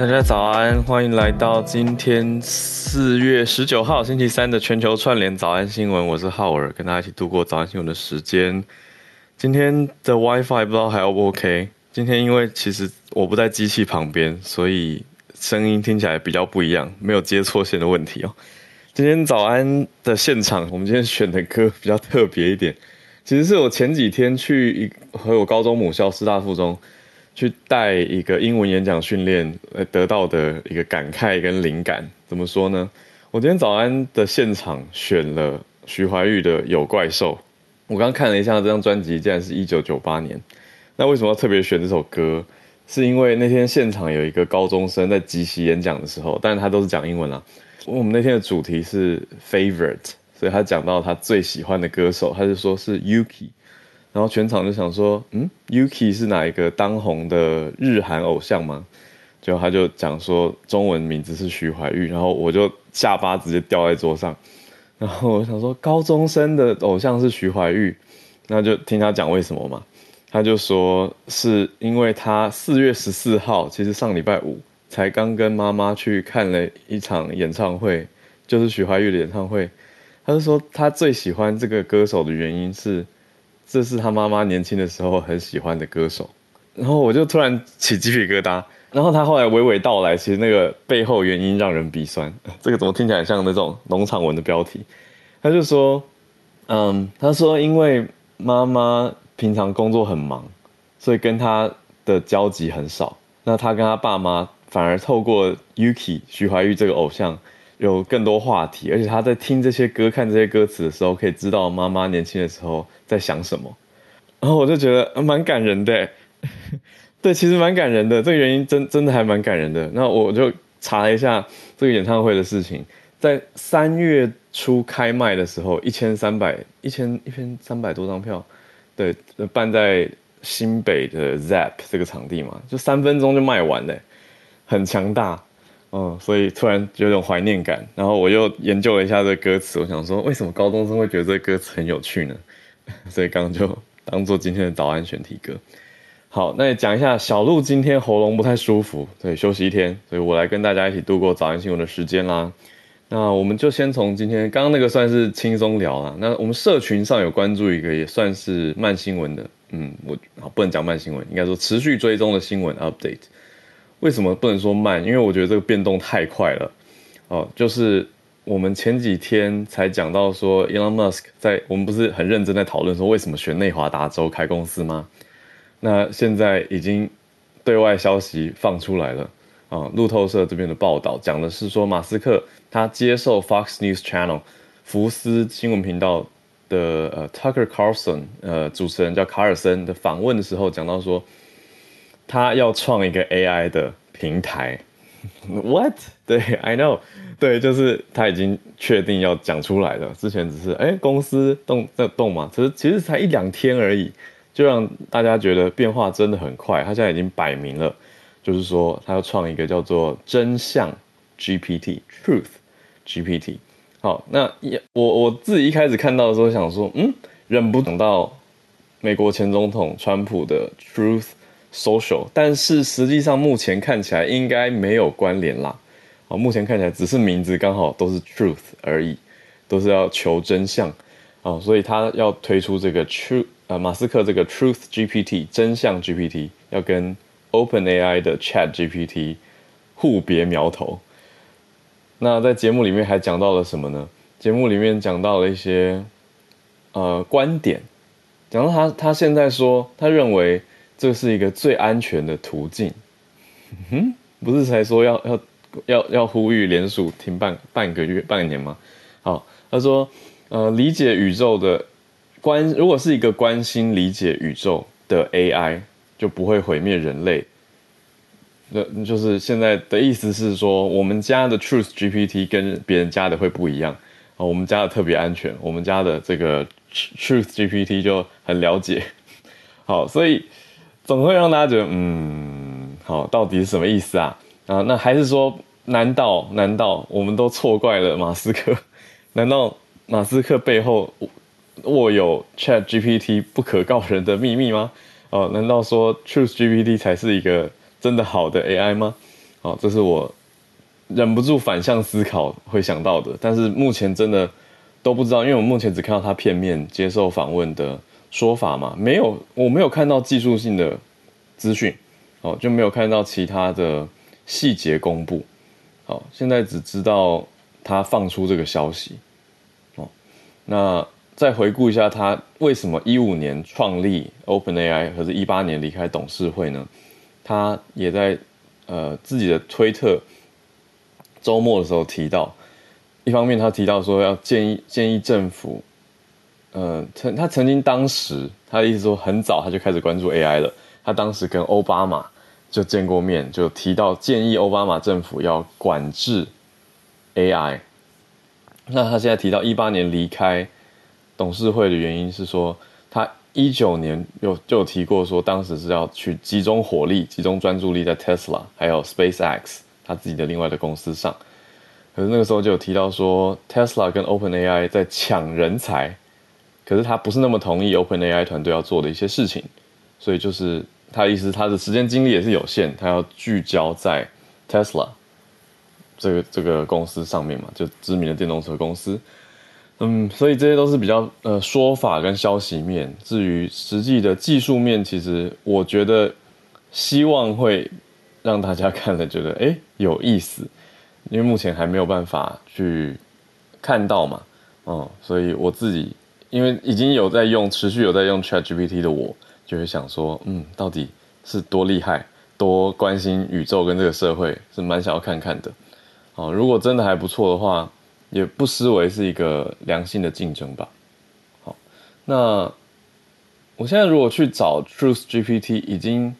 大家早安，欢迎来到今天四月十九号星期三的全球串联早安新闻。我是浩尔，跟大家一起度过早安新闻的时间。今天的 WiFi 不知道还 O 不 OK？今天因为其实我不在机器旁边，所以声音听起来比较不一样，没有接错线的问题哦。今天早安的现场，我们今天选的歌比较特别一点，其实是我前几天去一和我高中母校师大附中。去带一个英文演讲训练，呃，得到的一个感慨跟灵感，怎么说呢？我今天早安的现场选了徐怀钰的《有怪兽》，我刚看了一下这张专辑，竟然是一九九八年。那为什么要特别选这首歌？是因为那天现场有一个高中生在即席演讲的时候，但是他都是讲英文啦。我们那天的主题是 favorite，所以他讲到他最喜欢的歌手，他就说是 Yuki。然后全场就想说，嗯，Yuki 是哪一个当红的日韩偶像吗？就他就讲说中文名字是徐怀钰，然后我就下巴直接掉在桌上。然后我想说，高中生的偶像是徐怀钰，那就听他讲为什么嘛。他就说是因为他四月十四号，其实上礼拜五才刚跟妈妈去看了一场演唱会，就是徐怀钰的演唱会。他就说他最喜欢这个歌手的原因是。这是他妈妈年轻的时候很喜欢的歌手，然后我就突然起鸡皮疙瘩。然后他后来娓娓道来，其实那个背后原因让人鼻酸。这个怎么听起来像那种农场文的标题？他就说，嗯，他说因为妈妈平常工作很忙，所以跟他的交集很少。那他跟他爸妈反而透过 Yuki 徐怀钰这个偶像。有更多话题，而且他在听这些歌、看这些歌词的时候，可以知道妈妈年轻的时候在想什么。然后我就觉得蛮感人的，对，其实蛮感人的。这个原因真真的还蛮感人的。那我就查了一下这个演唱会的事情，在三月初开卖的时候，一千三百一千一千三百多张票，对，办在新北的 ZEP 这个场地嘛，就三分钟就卖完了，很强大。嗯，所以突然有种怀念感，然后我又研究了一下这歌词，我想说，为什么高中生会觉得这歌词很有趣呢？所以刚刚就当做今天的早安选题歌。好，那也讲一下，小鹿今天喉咙不太舒服，所以休息一天，所以我来跟大家一起度过早安新闻的时间啦。那我们就先从今天刚刚那个算是轻松聊啦。那我们社群上有关注一个也算是慢新闻的，嗯，我不能讲慢新闻，应该说持续追踪的新闻 update。为什么不能说慢？因为我觉得这个变动太快了，哦，就是我们前几天才讲到说，Elon Musk 在我们不是很认真在讨论说为什么选内华达州开公司吗？那现在已经对外消息放出来了啊，路透社这边的报道讲的是说，马斯克他接受 Fox News Channel 福斯新闻频道的呃 Tucker Carlson 呃主持人叫卡尔森的访问的时候讲到说。他要创一个 AI 的平台，What？对，I know，对，就是他已经确定要讲出来了。之前只是哎，公司动在动嘛，其实其实才一两天而已，就让大家觉得变化真的很快。他现在已经摆明了，就是说他要创一个叫做真相 GPT，Truth GPT。好，那我我自己一开始看到的时候想说，嗯，忍不等到美国前总统川普的 Truth。social，但是实际上目前看起来应该没有关联啦。啊，目前看起来只是名字刚好都是 truth 而已，都是要求真相啊，所以他要推出这个 truth，呃，马斯克这个 truth GPT 真相 GPT 要跟 OpenAI 的 Chat GPT 互别苗头。那在节目里面还讲到了什么呢？节目里面讲到了一些呃观点，讲到他他现在说他认为。这是一个最安全的途径，嗯，不是才说要要要要呼吁联署停半半个月半年吗？好，他说，呃，理解宇宙的关，如果是一个关心理解宇宙的 AI，就不会毁灭人类。那就是现在的意思是说，我们家的 Truth GPT 跟别人家的会不一样啊，我们家的特别安全，我们家的这个 Truth GPT 就很了解。好，所以。总会让大家觉得，嗯，好，到底是什么意思啊？啊，那还是说，难道难道我们都错怪了马斯克？难道马斯克背后握有 Chat GPT 不可告人的秘密吗？哦，难道说 Truth GPT 才是一个真的好的 AI 吗？哦，这是我忍不住反向思考会想到的，但是目前真的都不知道，因为我目前只看到他片面接受访问的说法嘛，没有，我没有看到技术性的资讯，哦，就没有看到其他的细节公布，哦，现在只知道他放出这个消息，哦，那。再回顾一下，他为什么一五年创立 OpenAI，和是一八年离开董事会呢？他也在呃自己的推特周末的时候提到，一方面他提到说要建议建议政府，呃，曾他曾经当时他的意思说很早他就开始关注 AI 了，他当时跟奥巴马就见过面，就提到建议奥巴马政府要管制 AI。那他现在提到一八年离开。董事会的原因是说，他一九年有就有提过说，当时是要去集中火力、集中专注力在 Tesla 还有 SpaceX 他自己的另外的公司上。可是那个时候就有提到说，Tesla 跟 OpenAI 在抢人才，可是他不是那么同意 OpenAI 团队要做的一些事情，所以就是他意思，他的时间精力也是有限，他要聚焦在 Tesla 这个这个公司上面嘛，就知名的电动车公司。嗯，所以这些都是比较呃说法跟消息面。至于实际的技术面，其实我觉得希望会让大家看了觉得诶有意思，因为目前还没有办法去看到嘛。嗯，所以我自己因为已经有在用，持续有在用 ChatGPT 的我，就会想说，嗯，到底是多厉害，多关心宇宙跟这个社会，是蛮想要看看的。哦，如果真的还不错的话。也不失为是一个良性的竞争吧。好，那我现在如果去找 Truth GPT，已经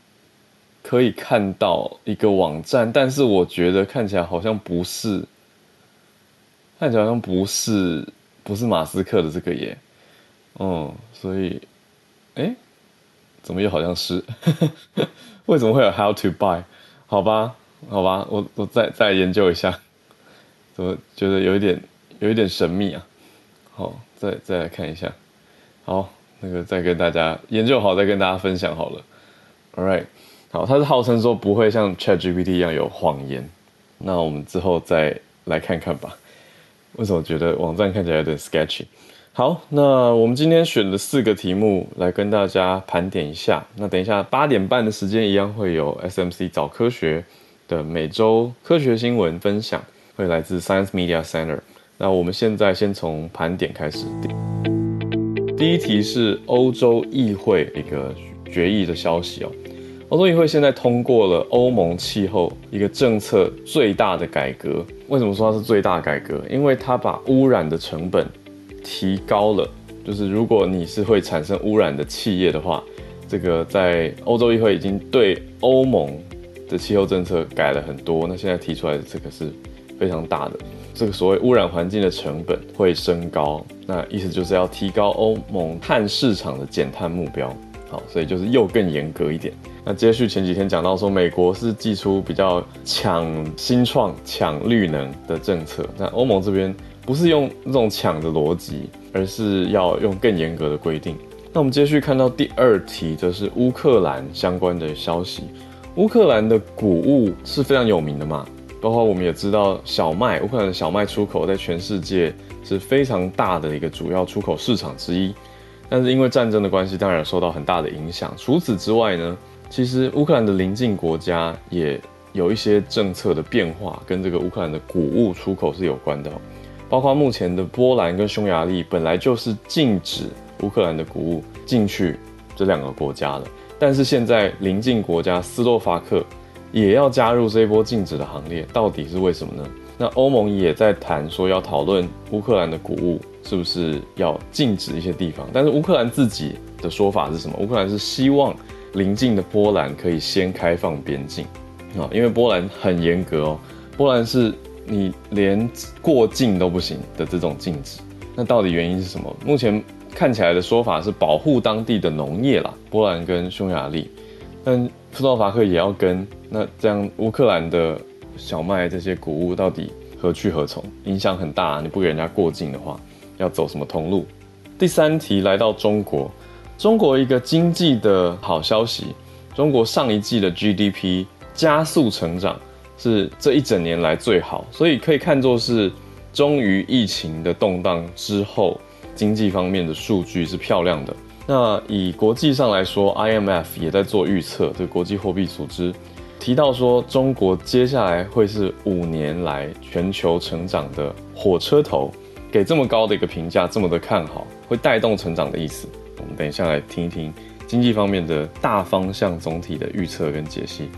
可以看到一个网站，但是我觉得看起来好像不是，看起来好像不是，不是马斯克的这个耶。嗯，所以，哎，怎么又好像是？为什么会有 How to buy？好吧，好吧，我我再再研究一下。怎么觉得有一点有一点神秘啊，好，再再来看一下，好，那个再跟大家研究好，再跟大家分享好了。All right，好，他是号称说不会像 ChatGPT 一样有谎言，那我们之后再来看看吧。为什么觉得网站看起来有点 sketchy？好，那我们今天选了四个题目来跟大家盘点一下。那等一下八点半的时间一样会有 SMC 早科学的每周科学新闻分享。会来自 Science Media Center。那我们现在先从盘点开始。第一题是欧洲议会一个决议的消息哦。欧洲议会现在通过了欧盟气候一个政策最大的改革。为什么说它是最大改革？因为它把污染的成本提高了。就是如果你是会产生污染的企业的话，这个在欧洲议会已经对欧盟的气候政策改了很多。那现在提出来的这个是。非常大的这个所谓污染环境的成本会升高，那意思就是要提高欧盟碳市场的减碳目标。好，所以就是又更严格一点。那接续前几天讲到说，美国是祭出比较抢新创、抢绿能的政策，那欧盟这边不是用这种抢的逻辑，而是要用更严格的规定。那我们接续看到第二题，则是乌克兰相关的消息。乌克兰的谷物是非常有名的嘛？包括我们也知道，小麦，乌克兰的小麦出口在全世界是非常大的一个主要出口市场之一。但是因为战争的关系，当然受到很大的影响。除此之外呢，其实乌克兰的邻近国家也有一些政策的变化，跟这个乌克兰的谷物出口是有关的。包括目前的波兰跟匈牙利本来就是禁止乌克兰的谷物进去这两个国家的，但是现在邻近国家斯洛伐克。也要加入这一波禁止的行列，到底是为什么呢？那欧盟也在谈说要讨论乌克兰的谷物是不是要禁止一些地方，但是乌克兰自己的说法是什么？乌克兰是希望邻近的波兰可以先开放边境啊，因为波兰很严格哦，波兰是你连过境都不行的这种禁止。那到底原因是什么？目前看起来的说法是保护当地的农业啦，波兰跟匈牙利。但斯洛伐克也要跟，那这样乌克兰的小麦这些谷物到底何去何从？影响很大啊，你不给人家过境的话，要走什么通路？第三题来到中国，中国一个经济的好消息，中国上一季的 GDP 加速成长，是这一整年来最好，所以可以看作是终于疫情的动荡之后，经济方面的数据是漂亮的。那以国际上来说，IMF 也在做预测，这个国际货币组织提到说，中国接下来会是五年来全球成长的火车头，给这么高的一个评价，这么的看好，会带动成长的意思。我们等一下来听一听经济方面的大方向总体的预测跟解析。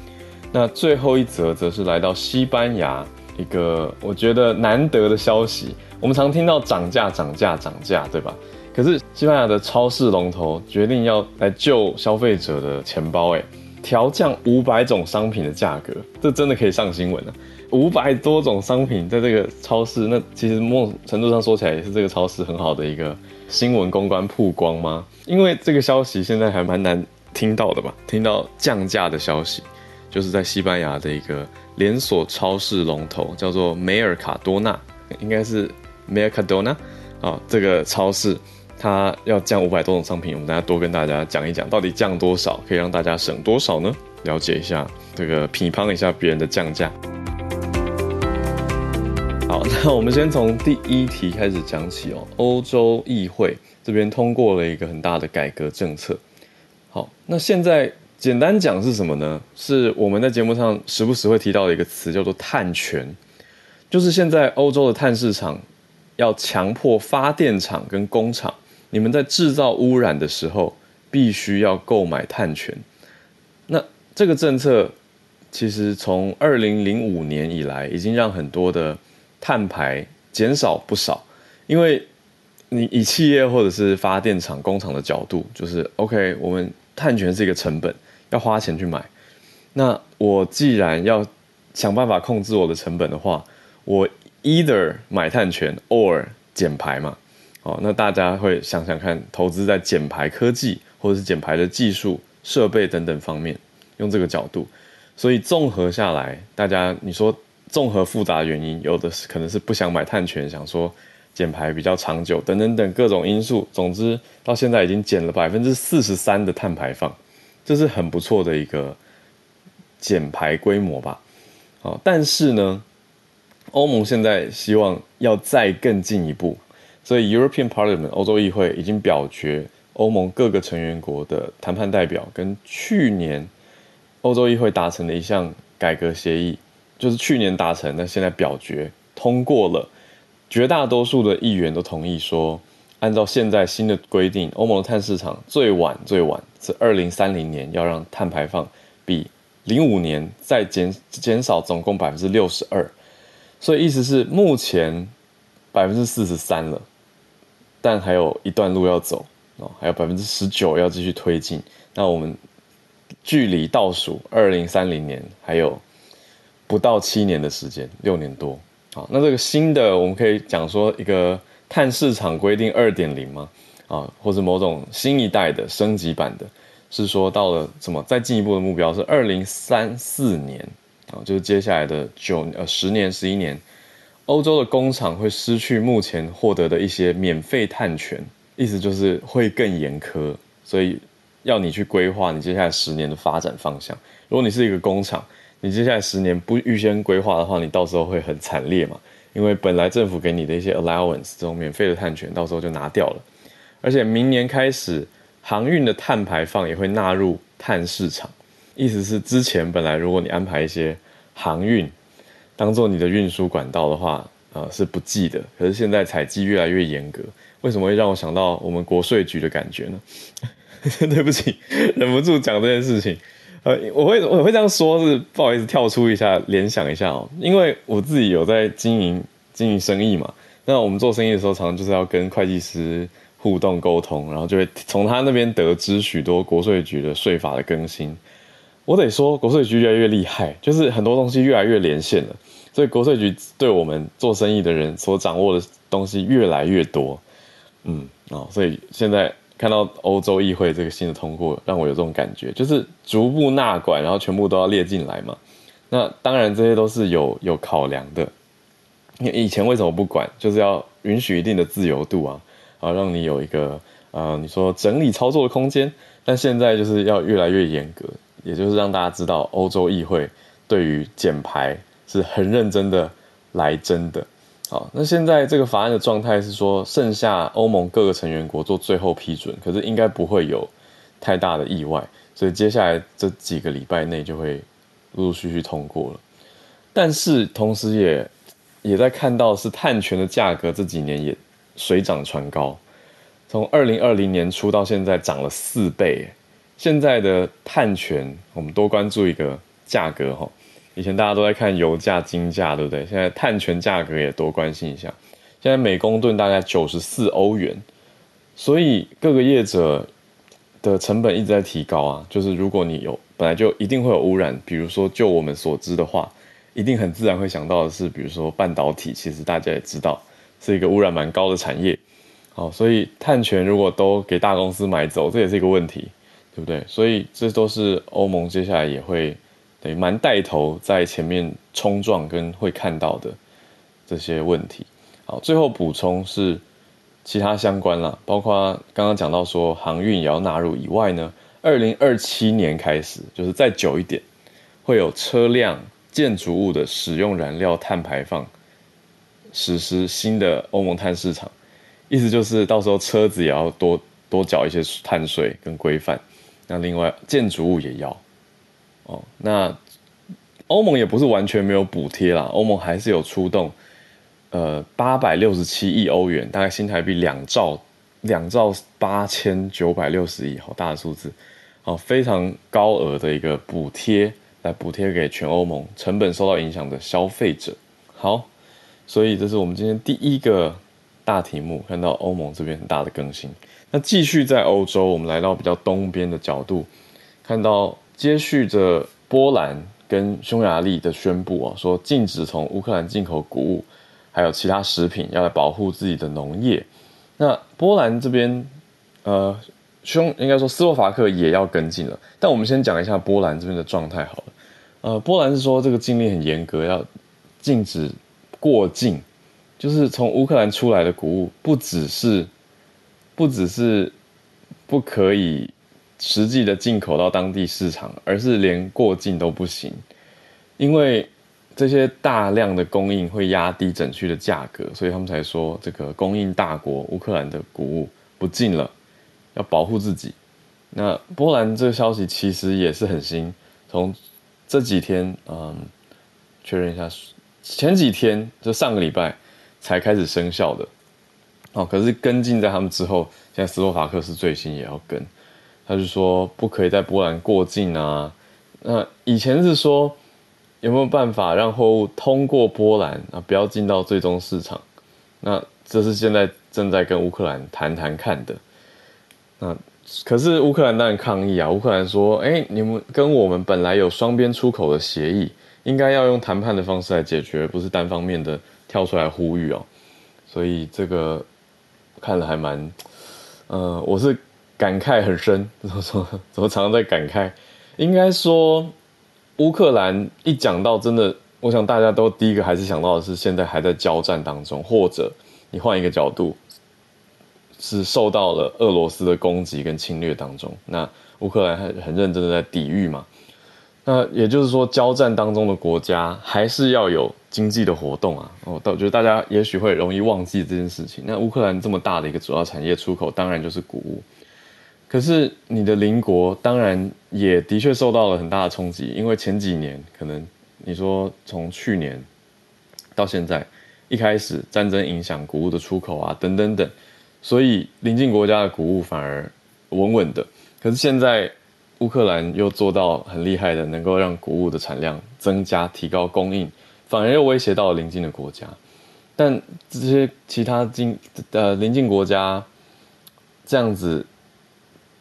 那最后一则则是来到西班牙一个我觉得难得的消息，我们常听到涨价、涨价、涨价，对吧？可是西班牙的超市龙头决定要来救消费者的钱包，哎，调降五百种商品的价格，这真的可以上新闻了。五百多种商品在这个超市，那其实某种程度上说起来也是这个超市很好的一个新闻公关曝光吗？因为这个消息现在还蛮难听到的吧？听到降价的消息，就是在西班牙的一个连锁超市龙头叫做梅尔卡多纳，应该是梅尔卡多纳啊，这个超市。它要降五百多种商品，我们大家多跟大家讲一讲，到底降多少可以让大家省多少呢？了解一下这个，批判一下别人的降价。好，那我们先从第一题开始讲起哦。欧洲议会这边通过了一个很大的改革政策。好，那现在简单讲是什么呢？是我们在节目上时不时会提到的一个词，叫做碳权，就是现在欧洲的碳市场要强迫发电厂跟工厂。你们在制造污染的时候，必须要购买碳权。那这个政策其实从二零零五年以来，已经让很多的碳排减少不少。因为你以企业或者是发电厂、工厂的角度，就是 OK，我们碳权是一个成本，要花钱去买。那我既然要想办法控制我的成本的话，我 either 买碳权 or 减排嘛。哦，那大家会想想看，投资在减排科技或者是减排的技术、设备等等方面，用这个角度，所以综合下来，大家你说综合复杂原因，有的是可能是不想买碳权，想说减排比较长久，等等等各种因素。总之，到现在已经减了百分之四十三的碳排放，这是很不错的一个减排规模吧？哦，但是呢，欧盟现在希望要再更进一步。所以，European Parliament 欧洲议会已经表决，欧盟各个成员国的谈判代表跟去年欧洲议会达成的一项改革协议，就是去年达成，那现在表决通过了，绝大多数的议员都同意说，按照现在新的规定，欧盟的碳市场最晚最晚是二零三零年要让碳排放比零五年再减减少总共百分之六十二，所以意思是目前百分之四十三了。但还有一段路要走哦，还有百分之十九要继续推进。那我们距离倒数二零三零年还有不到七年的时间，六年多。好，那这个新的我们可以讲说一个碳市场规定二点零吗？啊，或者某种新一代的升级版的，是说到了什么？再进一步的目标是二零三四年啊，就是接下来的九呃十年十一年。欧洲的工厂会失去目前获得的一些免费碳权，意思就是会更严苛，所以要你去规划你接下来十年的发展方向。如果你是一个工厂，你接下来十年不预先规划的话，你到时候会很惨烈嘛，因为本来政府给你的一些 allowance 这种免费的碳权，到时候就拿掉了。而且明年开始，航运的碳排放也会纳入碳市场，意思是之前本来如果你安排一些航运。当做你的运输管道的话，呃、是不计的。可是现在采计越来越严格，为什么会让我想到我们国税局的感觉呢？对不起，忍不住讲这件事情。呃，我会我会这样说，是不好意思跳出一下，联想一下哦。因为我自己有在经营经营生意嘛，那我们做生意的时候，常常就是要跟会计师互动沟通，然后就会从他那边得知许多国税局的税法的更新。我得说，国税局越来越厉害，就是很多东西越来越连线了，所以国税局对我们做生意的人所掌握的东西越来越多。嗯，哦，所以现在看到欧洲议会这个新的通过，让我有这种感觉，就是逐步纳管，然后全部都要列进来嘛。那当然这些都是有有考量的。你以前为什么不管？就是要允许一定的自由度啊，啊，让你有一个呃，你说整理操作的空间。但现在就是要越来越严格。也就是让大家知道，欧洲议会对于减排是很认真的来真的。好，那现在这个法案的状态是说，剩下欧盟各个成员国做最后批准，可是应该不会有太大的意外，所以接下来这几个礼拜内就会陆陆续续通过了。但是同时也也在看到是碳权的价格这几年也水涨船高，从二零二零年初到现在涨了四倍。现在的碳权，我们多关注一个价格哈。以前大家都在看油价、金价，对不对？现在碳权价格也多关心一下。现在每公吨大概九十四欧元，所以各个业者的成本一直在提高啊。就是如果你有本来就一定会有污染，比如说就我们所知的话，一定很自然会想到的是，比如说半导体，其实大家也知道是一个污染蛮高的产业。好，所以碳权如果都给大公司买走，这也是一个问题，对不对？所以这都是欧盟接下来也会。对，蛮带头在前面冲撞跟会看到的这些问题。好，最后补充是其他相关啦，包括刚刚讲到说航运也要纳入以外呢，二零二七年开始，就是再久一点，会有车辆、建筑物的使用燃料碳排放实施新的欧盟碳市场，意思就是到时候车子也要多多缴一些碳税跟规范。那另外建筑物也要。哦，那欧盟也不是完全没有补贴啦，欧盟还是有出动，呃，八百六十七亿欧元，大概新台币两兆两兆八千九百六十亿，好大的数字，哦，非常高额的一个补贴，来补贴给全欧盟成本受到影响的消费者。好，所以这是我们今天第一个大题目，看到欧盟这边很大的更新。那继续在欧洲，我们来到比较东边的角度，看到。接续着波兰跟匈牙利的宣布啊，说禁止从乌克兰进口谷物，还有其他食品，要来保护自己的农业。那波兰这边，呃，匈应该说斯洛伐克也要跟进了。但我们先讲一下波兰这边的状态好了。呃，波兰是说这个禁令很严格，要禁止过境，就是从乌克兰出来的谷物，不只是，不只是不可以。实际的进口到当地市场，而是连过境都不行，因为这些大量的供应会压低整区的价格，所以他们才说这个供应大国乌克兰的谷物不进了，要保护自己。那波兰这个消息其实也是很新，从这几天，嗯，确认一下，前几天就上个礼拜才开始生效的，哦，可是跟进在他们之后，现在斯洛伐克是最新也要跟。他就说不可以在波兰过境啊。那以前是说有没有办法让货物通过波兰啊，不要进到最终市场？那这是现在正在跟乌克兰谈谈看的。那可是乌克兰当然抗议啊。乌克兰说：“哎，你们跟我们本来有双边出口的协议，应该要用谈判的方式来解决，不是单方面的跳出来呼吁哦。”所以这个看了还蛮……呃，我是。感慨很深，怎么说？怎么常常在感慨？应该说，乌克兰一讲到真的，我想大家都第一个还是想到的是，现在还在交战当中，或者你换一个角度，是受到了俄罗斯的攻击跟侵略当中。那乌克兰很很认真的在抵御嘛。那也就是说，交战当中的国家还是要有经济的活动啊。我倒觉得大家也许会容易忘记这件事情。那乌克兰这么大的一个主要产业出口，当然就是谷物。可是你的邻国当然也的确受到了很大的冲击，因为前几年可能你说从去年到现在，一开始战争影响谷物的出口啊，等等等，所以邻近国家的谷物反而稳稳的。可是现在乌克兰又做到很厉害的，能够让谷物的产量增加，提高供应，反而又威胁到了邻近的国家。但这些其他近呃邻近国家这样子。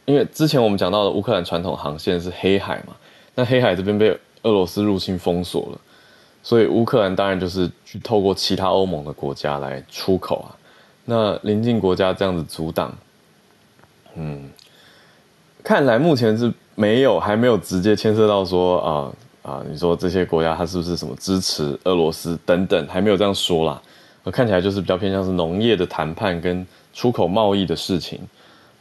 因为之前我们讲到的乌克兰传统航线是黑海嘛，那黑海这边被俄罗斯入侵封锁了，所以乌克兰当然就是去透过其他欧盟的国家来出口啊。那邻近国家这样子阻挡，嗯，看来目前是没有，还没有直接牵涉到说啊啊，你说这些国家它是不是什么支持俄罗斯等等，还没有这样说啦。看起来就是比较偏向是农业的谈判跟出口贸易的事情。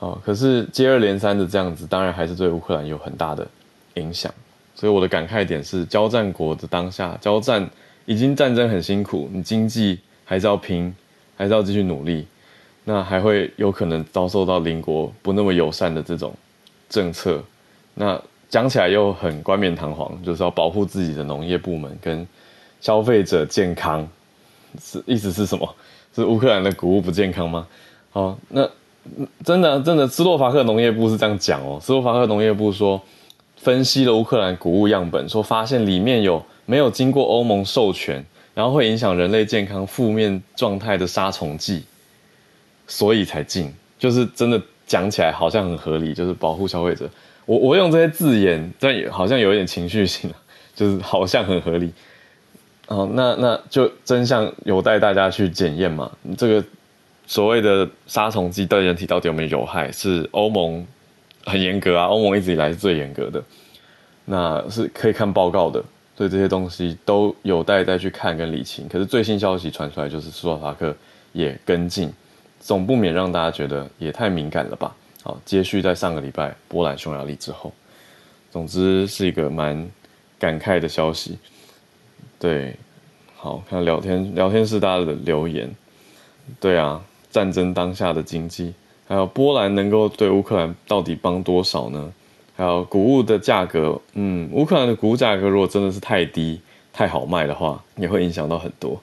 哦，可是接二连三的这样子，当然还是对乌克兰有很大的影响。所以我的感慨点是，交战国的当下，交战已经战争很辛苦，你经济还是要拼，还是要继续努力，那还会有可能遭受到邻国不那么友善的这种政策。那讲起来又很冠冕堂皇，就是要保护自己的农业部门跟消费者健康，是意思是什么？是乌克兰的谷物不健康吗？好，那真的真的，斯洛伐克农业部是这样讲哦。斯洛伐克农业部说，分析了乌克兰谷物样本，说发现里面有没有经过欧盟授权，然后会影响人类健康负面状态的杀虫剂，所以才禁。就是真的讲起来好像很合理，就是保护消费者。我我用这些字眼，但也好像有一点情绪性，就是好像很合理。哦，那那就真相有待大家去检验嘛。这个所谓的杀虫剂对人体到底有没有有害，是欧盟很严格啊，欧盟一直以来是最严格的，那是可以看报告的。所以这些东西都有待再去看跟理清。可是最新消息传出来，就是斯洛伐克也跟进，总不免让大家觉得也太敏感了吧。好，接续在上个礼拜波兰匈牙利之后，总之是一个蛮感慨的消息。对，好，看聊天聊天室大家的留言。对啊，战争当下的经济，还有波兰能够对乌克兰到底帮多少呢？还有谷物的价格，嗯，乌克兰的谷物价格如果真的是太低、太好卖的话，也会影响到很多。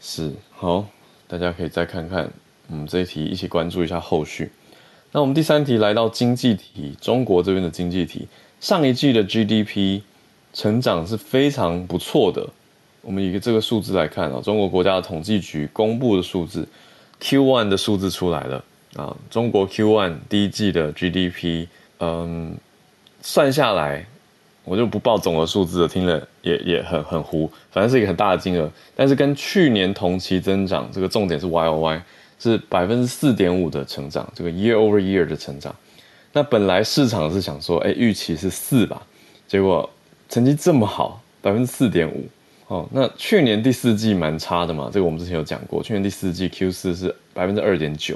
是，好，大家可以再看看我们这一题，一起关注一下后续。那我们第三题来到经济题，中国这边的经济题，上一季的 GDP 成长是非常不错的。我们以这个数字来看啊，中国国家统计局公布的数字，Q1 的数字出来了啊，中国 Q1 第一季的 GDP，嗯，算下来我就不报总额数字了，听了也也很很糊，反正是一个很大的金额，但是跟去年同期增长，这个重点是 YOY。是百分之四点五的成长，这个 year over year 的成长。那本来市场是想说，哎，预期是四吧，结果成绩这么好，百分之四点五。哦，那去年第四季蛮差的嘛，这个我们之前有讲过，去年第四季 Q 四是百分之二点九，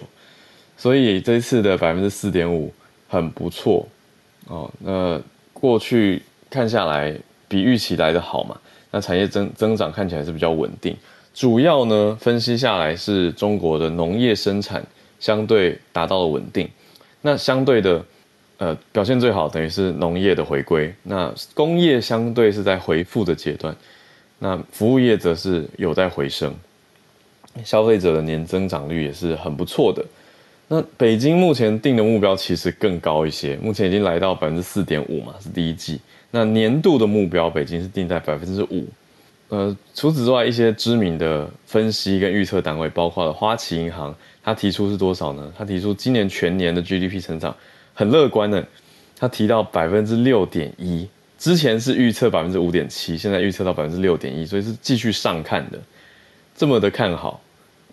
所以这一次的百分之四点五很不错。哦，那过去看下来比预期来的好嘛，那产业增增长看起来是比较稳定。主要呢，分析下来是中国的农业生产相对达到了稳定，那相对的，呃，表现最好等于是农业的回归，那工业相对是在回复的阶段，那服务业则是有在回升，消费者的年增长率也是很不错的。那北京目前定的目标其实更高一些，目前已经来到百分之四点五嘛，是第一季，那年度的目标北京是定在百分之五。呃，除此之外，一些知名的分析跟预测单位，包括了花旗银行，他提出是多少呢？他提出今年全年的 GDP 成长很乐观的，他提到百分之六点一，之前是预测百分之五点七，现在预测到百分之六点一，所以是继续上看的，这么的看好。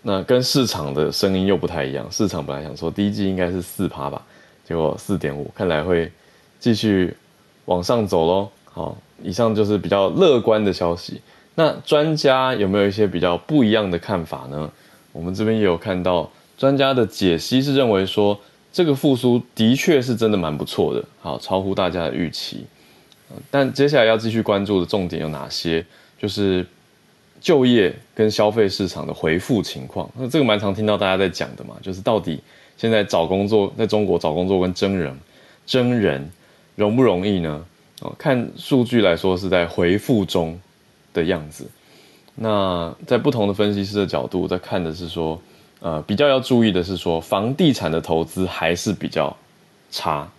那跟市场的声音又不太一样，市场本来想说第一季应该是四趴吧，结果四点五，看来会继续往上走喽。好，以上就是比较乐观的消息。那专家有没有一些比较不一样的看法呢？我们这边也有看到专家的解析是认为说，这个复苏的确是真的蛮不错的，好，超乎大家的预期。但接下来要继续关注的重点有哪些？就是就业跟消费市场的回复情况。那这个蛮常听到大家在讲的嘛，就是到底现在找工作，在中国找工作跟真人，真人容不容易呢？哦，看数据来说是在回复中。的样子，那在不同的分析师的角度，在看的是说，呃，比较要注意的是说，房地产的投资还是比较差，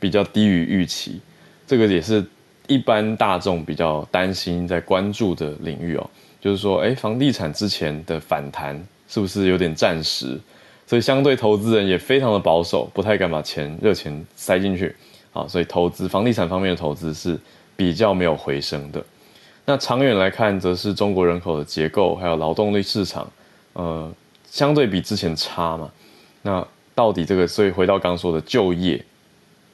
比较低于预期，这个也是一般大众比较担心在关注的领域哦。就是说，哎，房地产之前的反弹是不是有点暂时？所以相对投资人也非常的保守，不太敢把钱热钱塞进去啊。所以投资房地产方面的投资是比较没有回升的。那长远来看，则是中国人口的结构还有劳动力市场，呃，相对比之前差嘛。那到底这个，所以回到刚刚说的就业，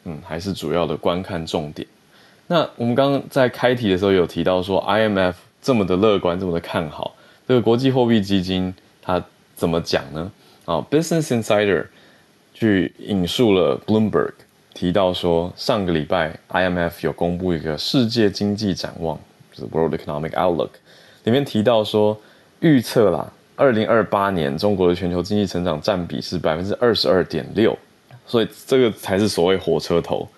嗯，还是主要的观看重点。那我们刚刚在开题的时候有提到说，IMF 这么的乐观，这么的看好，这个国际货币基金它怎么讲呢？啊，Business Insider 去引述了 Bloomberg 提到说，上个礼拜 IMF 有公布一个世界经济展望。就是 World Economic Outlook，里面提到说，预测啦，二零二八年中国的全球经济成长占比是百分之二十二点六，所以这个才是所谓火车头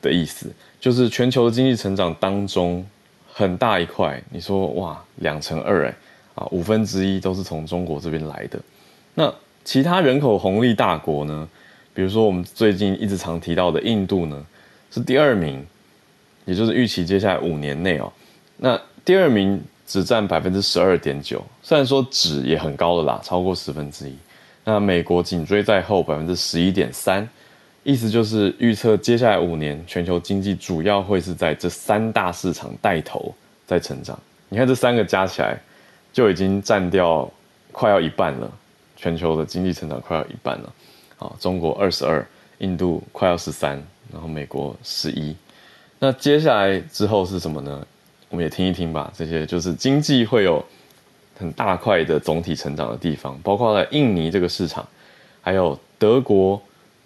的意思，就是全球的经济成长当中很大一块，你说哇，两成二哎，啊五分之一都是从中国这边来的，那其他人口红利大国呢？比如说我们最近一直常提到的印度呢，是第二名，也就是预期接下来五年内哦，那第二名只占百分之十二点九，虽然说值也很高的啦，超过十分之一。那美国紧追在后，百分之十一点三，意思就是预测接下来五年全球经济主要会是在这三大市场带头在成长。你看这三个加起来就已经占掉快要一半了，全球的经济成长快要一半了。啊，中国二十二，印度快要十三，然后美国十一。那接下来之后是什么呢？我们也听一听吧。这些就是经济会有很大块的总体成长的地方，包括在印尼这个市场，还有德国、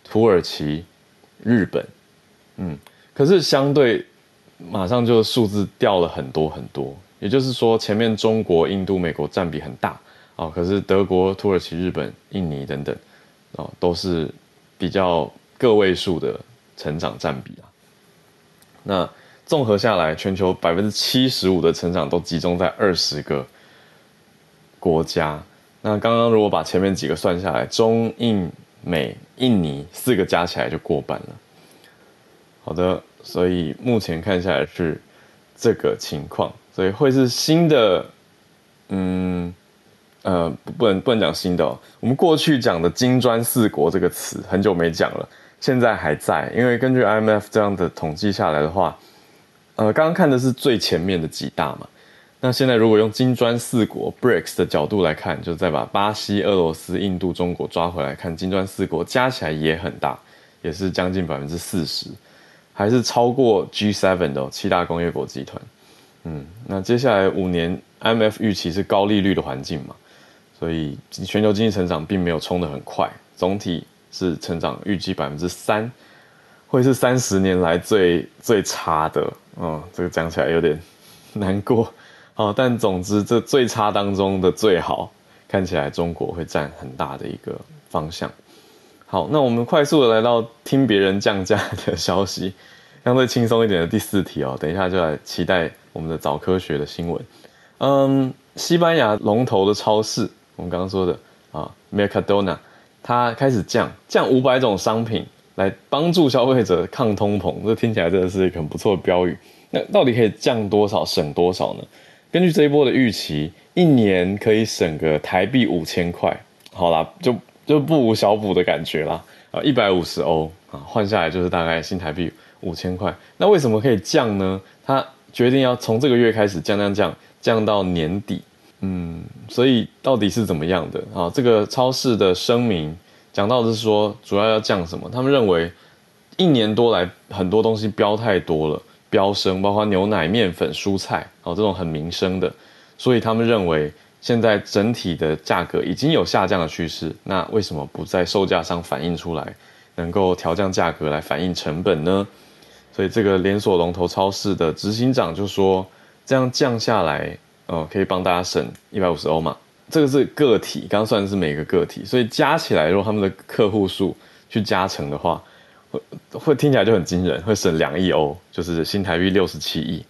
土耳其、日本。嗯，可是相对马上就数字掉了很多很多。也就是说，前面中国、印度、美国占比很大啊，可是德国、土耳其、日本、印尼等等。哦，都是比较个位数的成长占比啊。那综合下来，全球百分之七十五的成长都集中在二十个国家。那刚刚如果把前面几个算下来，中印美印尼四个加起来就过半了。好的，所以目前看下来是这个情况，所以会是新的，嗯。呃，不能不能讲新的哦。我们过去讲的“金砖四国”这个词很久没讲了，现在还在。因为根据 IMF 这样的统计下来的话，呃，刚刚看的是最前面的几大嘛。那现在如果用“金砖四国 ”（BRICS） 的角度来看，就再把巴西、俄罗斯、印度、中国抓回来看，“金砖四国”加起来也很大，也是将近百分之四十，还是超过 G7 的哦，七大工业国集团。嗯，那接下来五年 Mf 预期是高利率的环境嘛。所以全球经济成长并没有冲得很快，总体是成长预计百分之三，会是三十年来最最差的。嗯，这个讲起来有点难过。好，但总之这最差当中的最好，看起来中国会占很大的一个方向。好，那我们快速的来到听别人降价的消息，相对轻松一点的第四题哦。等一下就来期待我们的早科学的新闻。嗯，西班牙龙头的超市。我们刚刚说的啊，Mercadona，它开始降降五百种商品来帮助消费者抗通膨，这听起来真的是一个很不错的标语。那到底可以降多少，省多少呢？根据这一波的预期，一年可以省个台币五千块。好啦，就就不无小补的感觉啦。啊，一百五十欧啊，换下来就是大概新台币五千块。那为什么可以降呢？它决定要从这个月开始降降降降到年底。嗯，所以到底是怎么样的啊？这个超市的声明讲到的是说，主要要降什么？他们认为一年多来很多东西标太多了，飙升，包括牛奶、面粉、蔬菜哦，这种很民生的，所以他们认为现在整体的价格已经有下降的趋势。那为什么不在售价上反映出来，能够调降价格来反映成本呢？所以这个连锁龙头超市的执行长就说，这样降下来。哦，可以帮大家省一百五十欧嘛？这个是个体，刚算的是每个个体，所以加起来，如果他们的客户数去加成的话，会会听起来就很惊人，会省两亿欧，就是新台币六十七亿。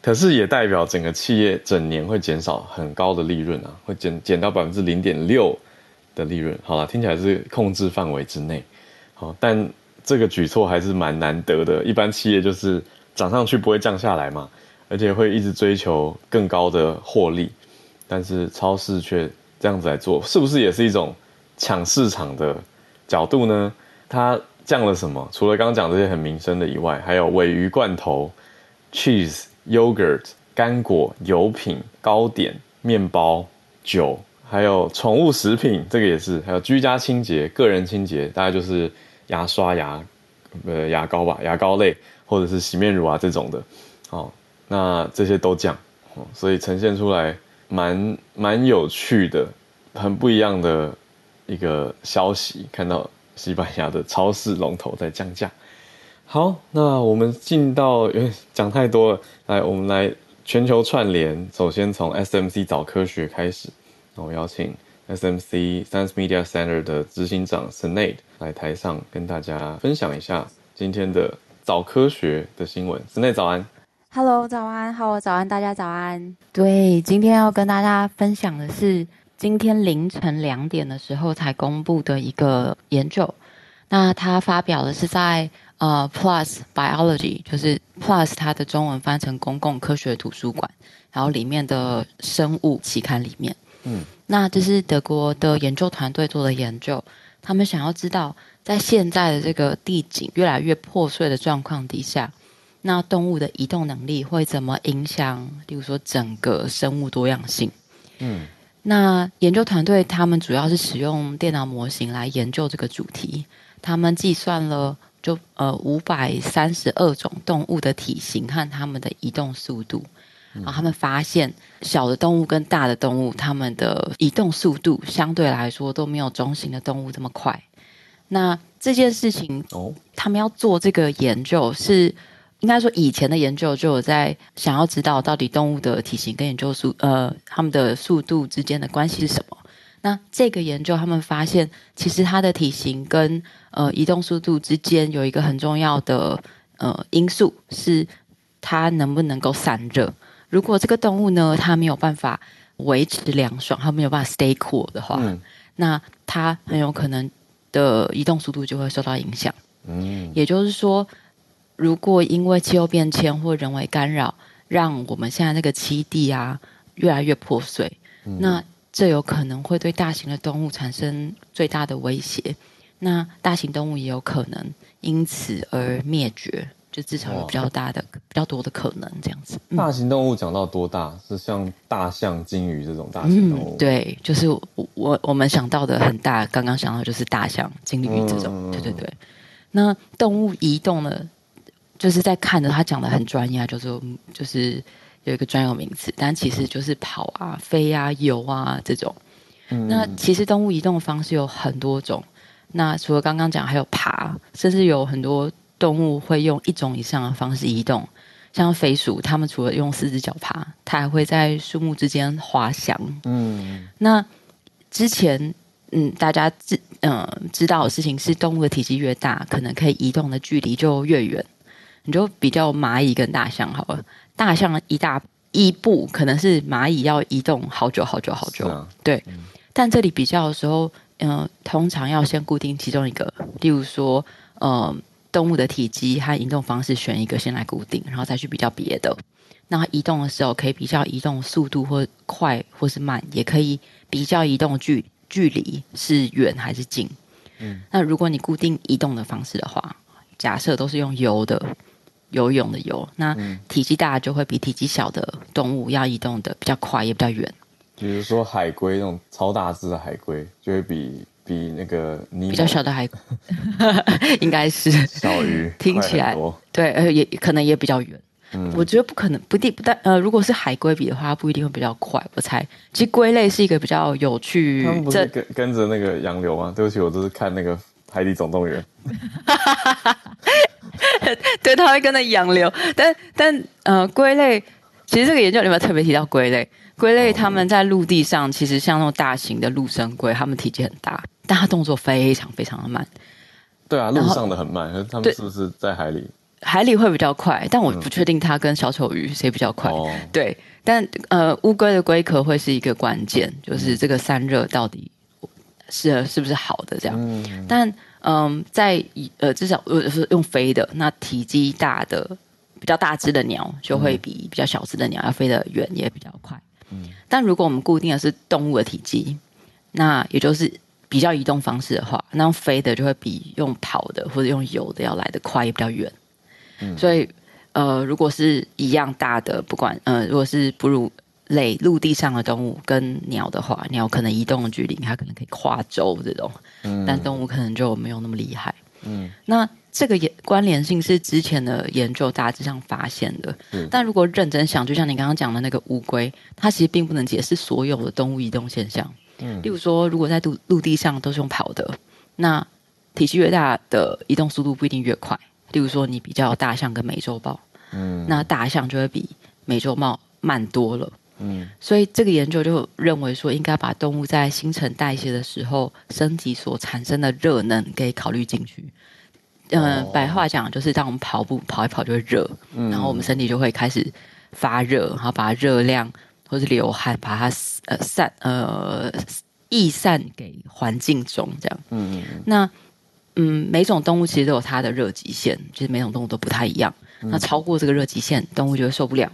可是也代表整个企业整年会减少很高的利润啊，会减减到百分之零点六的利润。好了，听起来是控制范围之内。好，但这个举措还是蛮难得的，一般企业就是涨上去不会降下来嘛。而且会一直追求更高的获利，但是超市却这样子来做，是不是也是一种抢市场的角度呢？它降了什么？除了刚刚讲这些很民生的以外，还有鮪鱼罐头、cheese、yogurt、干果、油品、糕点、面包、酒，还有宠物食品，这个也是，还有居家清洁、个人清洁，大概就是牙刷、牙呃牙膏吧，牙膏类或者是洗面乳啊这种的，哦。那这些都降，所以呈现出来蛮蛮有趣的，很不一样的一个消息。看到西班牙的超市龙头在降价。好，那我们进到，因为讲太多了，来，我们来全球串联，首先从 SMC 早科学开始。那我邀请 SMC Science Media Center 的执行长 Sinead 来台上跟大家分享一下今天的早科学的新闻。Sinead 早安，Hello，早安，好，早安，大家早安。对，今天要跟大家分享的是今天凌晨两点的时候才公布的一个研究。那他发表的是在呃 Plus Biology，就是 Plus 它的中文翻成公共科学图书馆，然后里面的生物期刊里面。嗯，那这是德国的研究团队做的研究，他们想要知道在现在的这个地景越来越破碎的状况底下，那动物的移动能力会怎么影响，例如说整个生物多样性？嗯，那研究团队他们主要是使用电脑模型来研究这个主题。他们计算了就呃五百三十二种动物的体型和它们的移动速度，然后他们发现小的动物跟大的动物，它们的移动速度相对来说都没有中型的动物这么快。那这件事情，哦，他们要做这个研究是应该说以前的研究就有在想要知道到底动物的体型跟研究速呃它们的速度之间的关系是什么。那这个研究，他们发现，其实它的体型跟呃移动速度之间有一个很重要的呃因素，是它能不能够散热。如果这个动物呢，它没有办法维持凉爽，它没有办法 stay cool 的话，嗯、那它很有可能的移动速度就会受到影响。嗯，也就是说，如果因为气候变迁或人为干扰，让我们现在那个栖地啊越来越破碎，嗯、那这有可能会对大型的动物产生最大的威胁，那大型动物也有可能因此而灭绝，就至少有比较大的、比较多的可能这样子。嗯、大型动物讲到多大？是像大象、鲸鱼这种大型动物？嗯、对，就是我我我们想到的很大，刚刚想到就是大象、鲸鱼这种。嗯、对对对。那动物移动呢？就是在看着他讲的很专业，就是就是。有一个专有名词，但其实就是跑啊、飞啊、游啊这种。嗯、那其实动物移动的方式有很多种。那除了刚刚讲，还有爬，甚至有很多动物会用一种以上的方式移动。像飞鼠，它们除了用四只脚爬，它还会在树木之间滑翔。嗯。那之前，嗯，大家知嗯、呃、知道的事情是，动物的体积越大，可能可以移动的距离就越远。你就比较蚂蚁跟大象好了。大象一大一步，可能是蚂蚁要移动好久好久好久。啊、对，嗯、但这里比较的时候，嗯、呃，通常要先固定其中一个，例如说，嗯、呃，动物的体积和移动方式选一个先来固定，然后再去比较别的。那移动的时候可以比较移动速度或快或是慢，也可以比较移动距距离是远还是近。嗯，那如果你固定移动的方式的话，假设都是用游的。游泳的游，那体积大就会比体积小的动物要移动的比较快，也比较远。比如说海龟那种超大只的海龟，就会比比那个你比较小的海龟，应该是小鱼。听起来对，呃，也可能也比较远。嗯，我觉得不可能，不定不但呃，如果是海龟比的话，不一定会比较快。我猜，其实龟类是一个比较有趣。他们不是跟跟着那个洋流吗？对不起，我都是看那个《海底总动员》。对，它会跟着洋流，但但呃，龟类其实这个研究里面特别提到龟类，龟类它们在陆地上其实像那种大型的陆生龟，它们体积很大，但它动作非常非常的慢。对啊，陆上的很慢，可是他们是不是在海里？海里会比较快，但我不确定它跟小丑鱼谁比较快。哦、对，但呃，乌龟的龟壳会是一个关键，就是这个散热到底是是不是好的这样，嗯、但。嗯，在呃，至少呃是用飞的，那体积大的、比较大只的鸟，就会比比较小只的鸟要飞得远，也比较快。嗯，但如果我们固定的是动物的体积，那也就是比较移动方式的话，那用飞的就会比用跑的或者用游的要来得快，也比较远。嗯，所以呃，如果是一样大的，不管呃，如果是哺乳类陆地上的动物跟鸟的话，鸟可能移动的距离它可能可以跨洲这种。嗯，但动物可能就没有那么厉害。嗯，那这个也关联性是之前的研究大致上发现的。嗯，但如果认真想，就像你刚刚讲的那个乌龟，它其实并不能解释所有的动物移动现象。嗯，例如说，如果在陆陆地上都是用跑的，那体积越大的移动速度不一定越快。例如说，你比较大象跟美洲豹，嗯，那大象就会比美洲豹慢多了。嗯，所以这个研究就认为说，应该把动物在新陈代谢的时候，身体所产生的热能给考虑进去。嗯、呃，哦、白话讲就是，当我们跑步跑一跑就会热，嗯、然后我们身体就会开始发热，然后把热量或是流汗把它呃散呃逸散给环境中，这样。嗯嗯。那嗯，每种动物其实都有它的热极限，其实每种动物都不太一样。嗯、那超过这个热极限，动物就会受不了。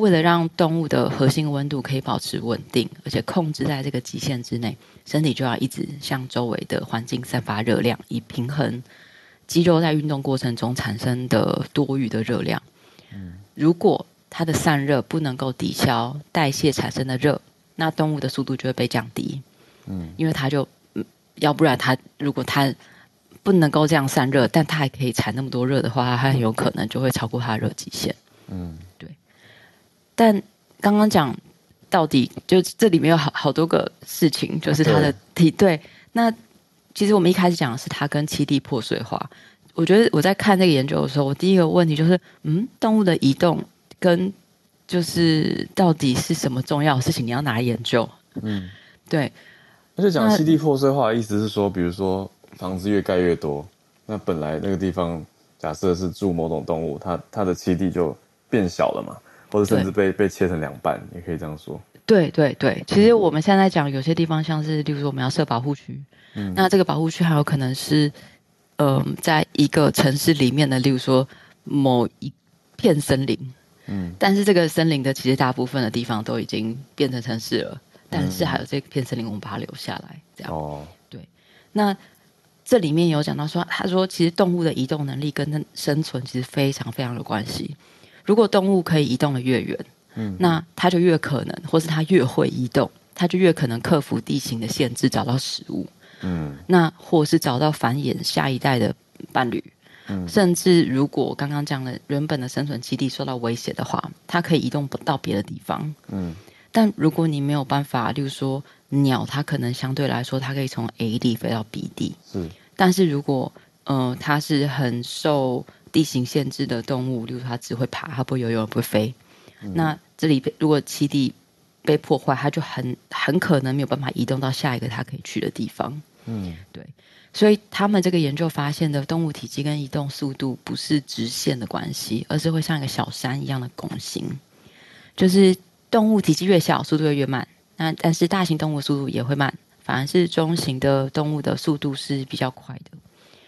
为了让动物的核心温度可以保持稳定，而且控制在这个极限之内，身体就要一直向周围的环境散发热量，以平衡肌肉在运动过程中产生的多余的热量。嗯，如果它的散热不能够抵消代谢产生的热，那动物的速度就会被降低。嗯，因为它就，要不然它如果它不能够这样散热，但它还可以产那么多热的话，它很有可能就会超过它的热极限。嗯。但刚刚讲到底，就这里面有好好多个事情，就是它的体对，对。那其实我们一开始讲的是它跟栖地破碎化。我觉得我在看这个研究的时候，我第一个问题就是，嗯，动物的移动跟就是到底是什么重要的事情？你要拿来研究？嗯，对。而且讲栖地破碎化的意思是说，比如说房子越盖越多，那本来那个地方假设是住某种动物，它它的栖地就变小了嘛。或者甚至被被切成两半，也可以这样说。对对对，其实我们现在讲有些地方，像是例如说我们要设保护区，嗯，那这个保护区还有可能是，嗯、呃，在一个城市里面的，例如说某一片森林，嗯，但是这个森林的其实大部分的地方都已经变成城市了，但是还有这片森林，我们把它留下来，这样。哦，对。那这里面有讲到说，他说其实动物的移动能力跟生存其实非常非常有关系。如果动物可以移动的越远，嗯，那它就越可能，或是它越会移动，它就越可能克服地形的限制，找到食物，嗯，那或是找到繁衍下一代的伴侣，嗯，甚至如果刚刚讲了原本的生存基地受到威胁的话，它可以移动不到别的地方，嗯，但如果你没有办法，例如说鸟，它可能相对来说它可以从 A 地飞到 B 地，是，但是如果呃它是很受地形限制的动物，例如它只会爬，它不会游泳，不会飞。嗯、那这里被如果栖地被破坏，它就很很可能没有办法移动到下一个它可以去的地方。嗯，对。所以他们这个研究发现的动物体积跟移动速度不是直线的关系，而是会像一个小山一样的拱形。就是动物体积越小，速度会越慢。那但是大型动物速度也会慢，反而是中型的动物的速度是比较快的。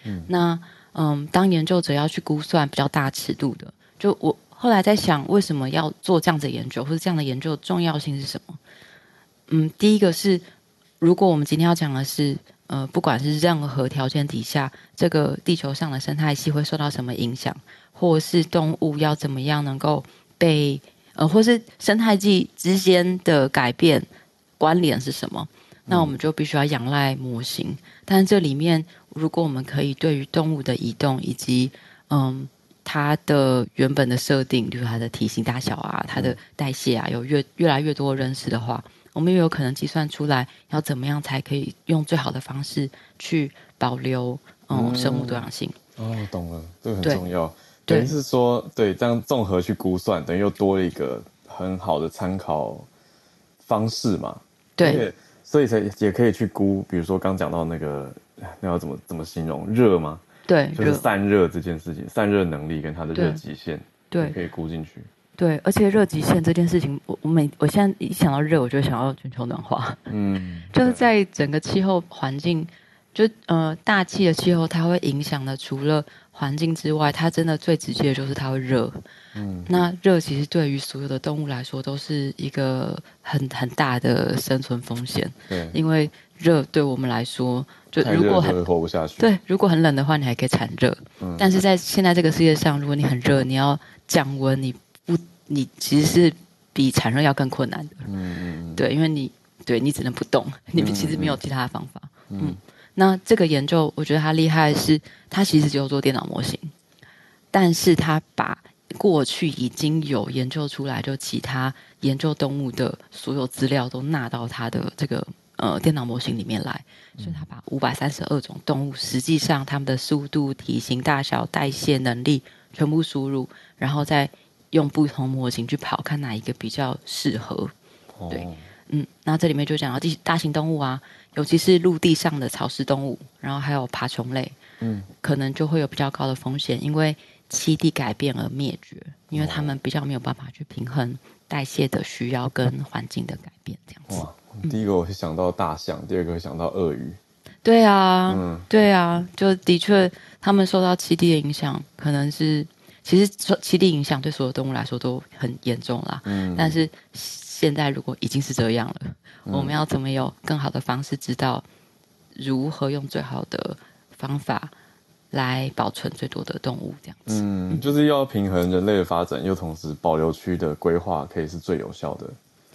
嗯，那。嗯，当研究者要去估算比较大尺度的，就我后来在想，为什么要做这样子的研究，或者这样的研究的重要性是什么？嗯，第一个是，如果我们今天要讲的是，呃，不管是任何条件底下，这个地球上的生态系会受到什么影响，或是动物要怎么样能够被，呃，或是生态系之间的改变关联是什么？那我们就必须要仰赖模型，但是这里面，如果我们可以对于动物的移动以及嗯它的原本的设定，就是它的体型大小啊、它的代谢啊，有越越来越多认识的话，我们也有可能计算出来要怎么样才可以用最好的方式去保留嗯，嗯生物多样性。哦，懂了，这个很重要。对等于是说，对这样综合去估算，等于又多了一个很好的参考方式嘛。对。所以才也可以去估，比如说刚讲到那个，那要怎么怎么形容热吗？对，就是散热这件事情，散热能力跟它的热极限，对，可以估进去。对，而且热极限这件事情，我我每我现在一想到热，我就会想到全球暖化。嗯，就是在整个气候环境，就呃大气的气候，它会影响的，除了环境之外，它真的最直接的就是它会热。嗯，那热其实对于所有的动物来说都是一个很很大的生存风险。对，因为热对我们来说，就如果很活不下去。对，如果很冷的话，你还可以产热。嗯，但是在现在这个世界上，如果你很热，你要降温，你不，你其实是比产热要更困难的。嗯嗯，对，因为你对你只能不动，你们其实没有其他的方法。嗯，嗯，那这个研究我觉得它厉害的是，它其实只有做电脑模型，但是它把过去已经有研究出来，就其他研究动物的所有资料都纳到它的这个呃电脑模型里面来，所以他把五百三十二种动物，实际上它们的速度、体型、大小、代谢能力全部输入，然后再用不同模型去跑，看哪一个比较适合。哦、对，嗯，那这里面就讲到地大型动物啊，尤其是陆地上的草食动物，然后还有爬虫类，嗯，可能就会有比较高的风险，因为栖地改变而灭绝，因为他们比较没有办法去平衡代谢的需要跟环境的改变，这样子。哇，第一个我是想到大象，嗯、第二个会想到鳄鱼。对啊，嗯，对啊，就的确，他们受到栖地的影响，可能是其实说栖地影响对所有动物来说都很严重啦。嗯，但是现在如果已经是这样了，嗯、我们要怎么有更好的方式，知道如何用最好的方法。来保存最多的动物，这样子。嗯，就是要平衡人类的发展，又同时保留区的规划，可以是最有效的。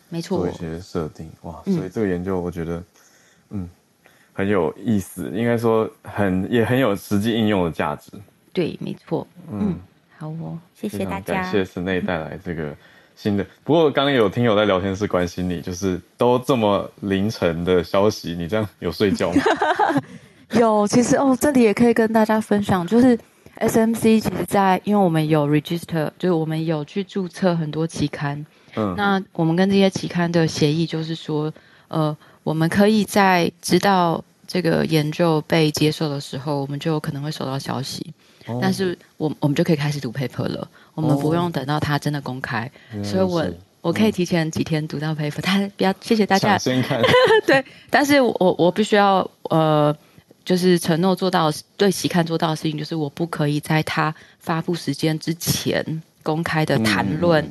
没错。做一些设定，哇，所以这个研究我觉得，嗯，很有意思，应该说很也很有实际应用的价值。对，没错。嗯，嗯，好哦，谢谢大家。感谢室内带来这个新的。不过刚刚有听友在聊天室关心你，就是都这么凌晨的消息，你这样有睡觉吗？有，其实哦，这里也可以跟大家分享，就是 SMC 其实在，因为我们有 register，就是我们有去注册很多期刊，嗯，那我们跟这些期刊的协议就是说，呃，我们可以在知道这个研究被接受的时候，我们就有可能会收到消息，哦、但是我我们就可以开始读 paper 了，我们不用等到它真的公开，哦、所以我我可以提前几天读到 paper，他不要谢谢大家，先看，对，但是我我必须要呃。就是承诺做到对期刊做到的事情，就是我不可以在它发布时间之前公开的谈论，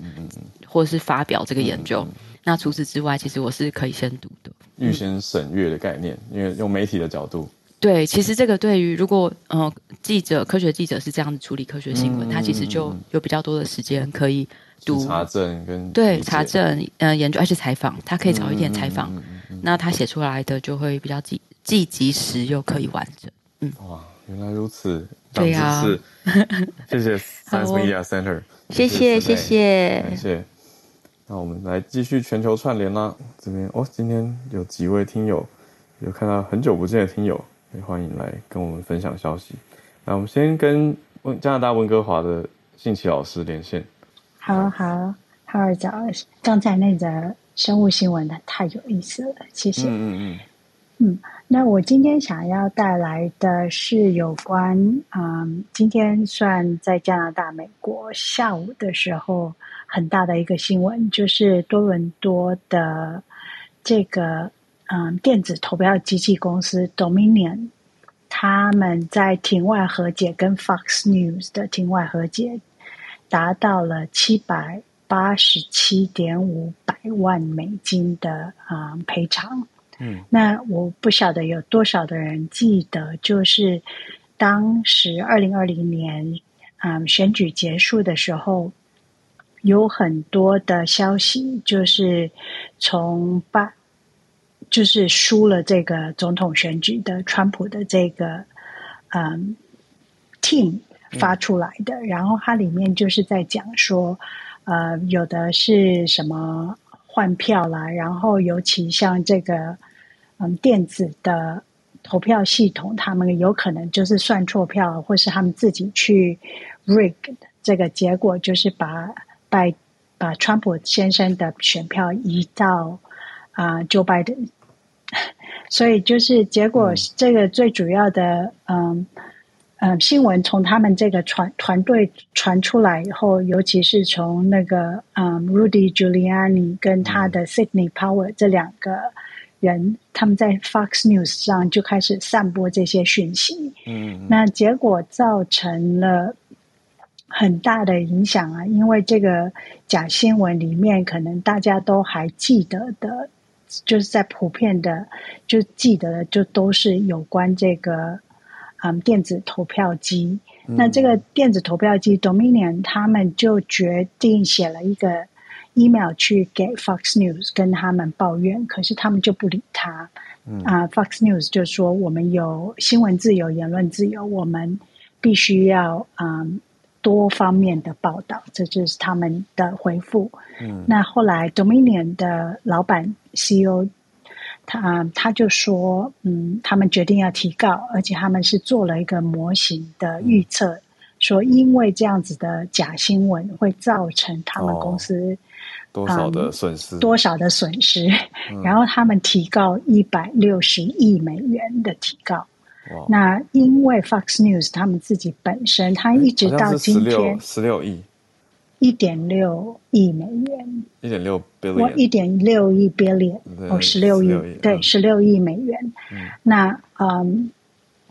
或是发表这个研究。嗯嗯嗯、那除此之外，其实我是可以先读的，预先审阅的概念，因为用媒体的角度。对，其实这个对于如果呃记者、科学记者是这样子处理科学新闻，嗯、他其实就有比较多的时间可以读查证跟对查证呃研究，而且采访，他可以早一点采访，嗯嗯嗯嗯、那他写出来的就会比较紧。既及时又可以完整，嗯，哇，原来如此，对呀，谢谢 Science Media Center，谢谢谢谢，感谢。那我们来继续全球串联啦，这边哦，今天有几位听友，有看到很久不见的听友，也欢迎来跟我们分享消息。那我们先跟温加拿大温哥华的信奇老师连线。好好好，儿早，刚才那则生物新闻的太有意思了，谢谢。嗯嗯嗯。嗯，那我今天想要带来的是有关，嗯，今天算在加拿大、美国下午的时候很大的一个新闻，就是多伦多的这个嗯电子投票机器公司 Dominion，他们在庭外和解跟 Fox News 的庭外和解达到了七百八十七点五百万美金的嗯赔偿。嗯，那我不晓得有多少的人记得，就是当时二零二零年，嗯，选举结束的时候，有很多的消息，就是从巴，就是输了这个总统选举的川普的这个嗯 team 发出来的，嗯、然后它里面就是在讲说，呃，有的是什么。换票啦，然后尤其像这个嗯电子的投票系统，他们有可能就是算错票，或是他们自己去 rig 这个结果，就是把拜把川普先生的选票移到啊 Joe Biden，所以就是结果这个最主要的嗯。呃，新闻从他们这个传团队传出来以后，尤其是从那个嗯，Rudy Giuliani 跟他的 Sydney Powell 这两个人，他们在 Fox News 上就开始散播这些讯息。嗯，那结果造成了很大的影响啊，因为这个假新闻里面，可能大家都还记得的，就是在普遍的就记得的，就都是有关这个。嗯，电子投票机。那这个电子投票机 Dominion 他们就决定写了一个 email 去给 Fox News 跟他们抱怨，可是他们就不理他。嗯啊，Fox News 就说我们有新闻自由、言论自由，我们必须要嗯多方面的报道，这就是他们的回复。嗯，那后来 Dominion 的老板 CEO。他他就说，嗯，他们决定要提告，而且他们是做了一个模型的预测，说因为这样子的假新闻会造成他们公司、哦、多少的损失，嗯、多少的损失，嗯、然后他们提告一百六十亿美元的提告。那因为 Fox News 他们自己本身，他一直到今天十六亿。一点六亿美元，一点六 billion，一点六亿 billion，哦，十六亿，对，十六亿美元。嗯，那嗯，